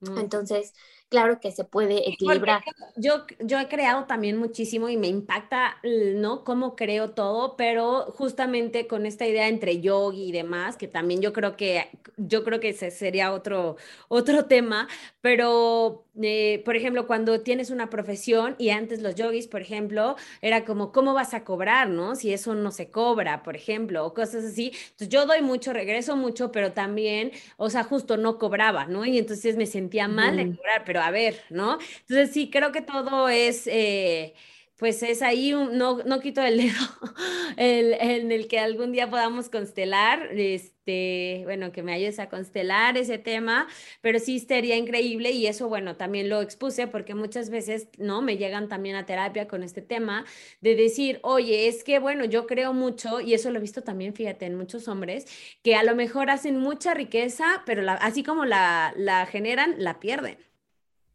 Mm. Entonces, claro que se puede equilibrar. Yo, yo he creado también muchísimo y me impacta, ¿no? Cómo creo todo, pero justamente con esta idea entre yogi y demás, que también yo creo que, yo creo que ese sería otro, otro tema, pero, eh, por ejemplo, cuando tienes una profesión y antes los yogis, por ejemplo, era como, ¿cómo vas a cobrar, no? Si eso no se cobra, por ejemplo, o cosas así. Entonces, yo doy mucho, regreso mucho, pero también, o sea, justo no cobraba, ¿no? Y entonces me sentía mal de cobrar, pero a ver, ¿no? Entonces sí, creo que todo es... Eh, pues es ahí, un, no, no quito el dedo el, en el que algún día podamos constelar, este, bueno, que me ayudes a constelar ese tema, pero sí sería increíble y eso, bueno, también lo expuse porque muchas veces, ¿no? Me llegan también a terapia con este tema de decir, oye, es que, bueno, yo creo mucho y eso lo he visto también, fíjate, en muchos hombres, que a lo mejor hacen mucha riqueza, pero así como la, la generan, la pierden.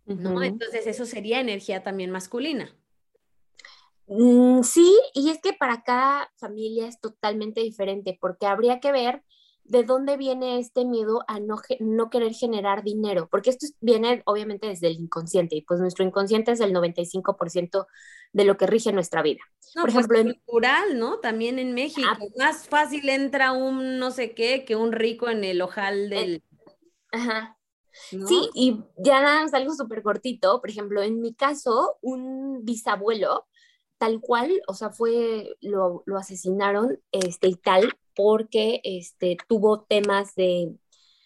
¿No? Entonces eso sería energía también masculina. Mm, sí, y es que para cada familia es totalmente diferente, porque habría que ver de dónde viene este miedo a no, no querer generar dinero, porque esto viene obviamente desde el inconsciente, y pues nuestro inconsciente es el 95% de lo que rige nuestra vida. Por pues, ejemplo, en... cultural, ¿no? También en México, ah, más fácil entra un no sé qué que un rico en el ojal del... Ajá, Sí, y ya nada más algo súper cortito. Por ejemplo, en mi caso, un bisabuelo, tal cual, o sea, fue, lo, lo asesinaron, este, y tal, porque, este, tuvo temas de,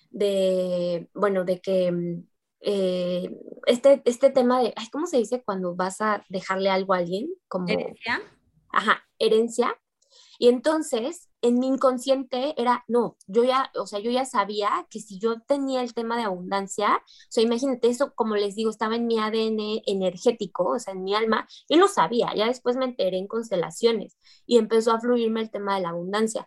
de, bueno, de que, mm, eh, este, este tema de, ay, ¿cómo se dice cuando vas a dejarle algo a alguien? Como, ¿Herencia? Ajá, herencia. Y entonces, en mi inconsciente era, no, yo ya, o sea, yo ya sabía que si yo tenía el tema de abundancia, o sea, imagínate eso, como les digo, estaba en mi ADN energético, o sea, en mi alma, y lo sabía, ya después me enteré en constelaciones y empezó a fluirme el tema de la abundancia.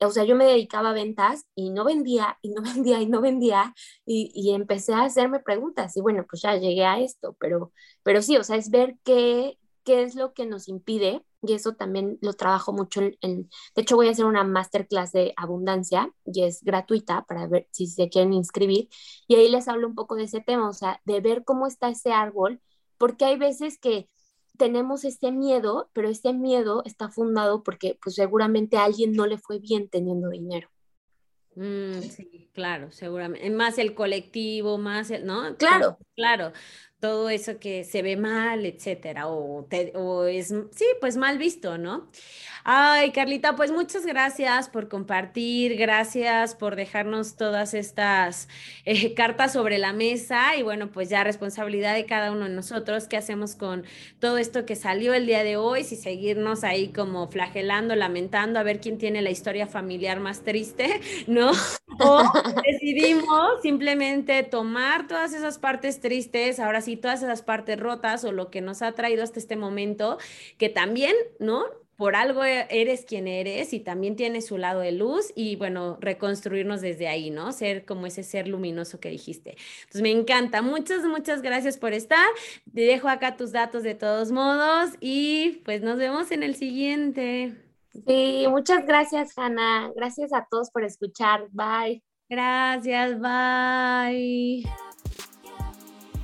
O sea, yo me dedicaba a ventas y no vendía, y no vendía, y no vendía, y, y empecé a hacerme preguntas, y bueno, pues ya llegué a esto, pero, pero sí, o sea, es ver qué, qué es lo que nos impide y eso también lo trabajo mucho en, de hecho voy a hacer una masterclass de abundancia y es gratuita para ver si se quieren inscribir y ahí les hablo un poco de ese tema, o sea, de ver cómo está ese árbol, porque hay veces que tenemos ese miedo, pero ese miedo está fundado porque pues seguramente a alguien no le fue bien teniendo dinero. Mm, sí, claro, seguramente. Más el colectivo, más el, ¿no? Claro. Claro. Todo eso que se ve mal, etcétera, o, o es, sí, pues mal visto, ¿no? Ay, Carlita, pues muchas gracias por compartir, gracias por dejarnos todas estas eh, cartas sobre la mesa y bueno, pues ya responsabilidad de cada uno de nosotros, qué hacemos con todo esto que salió el día de hoy, si seguirnos ahí como flagelando, lamentando, a ver quién tiene la historia familiar más triste, ¿no? O decidimos simplemente tomar todas esas partes tristes, ahora sí, todas esas partes rotas o lo que nos ha traído hasta este momento, que también, ¿no? por algo e, eres quien eres y también tiene su lado de luz y bueno, reconstruirnos desde ahí, ¿no? Ser como ese ser luminoso que dijiste. Entonces me encanta. Muchas, muchas gracias por estar. Te dejo acá tus datos de todos modos y pues nos vemos en el siguiente. Sí, muchas gracias, Hanna. Gracias a todos por escuchar. Bye. Gracias, bye.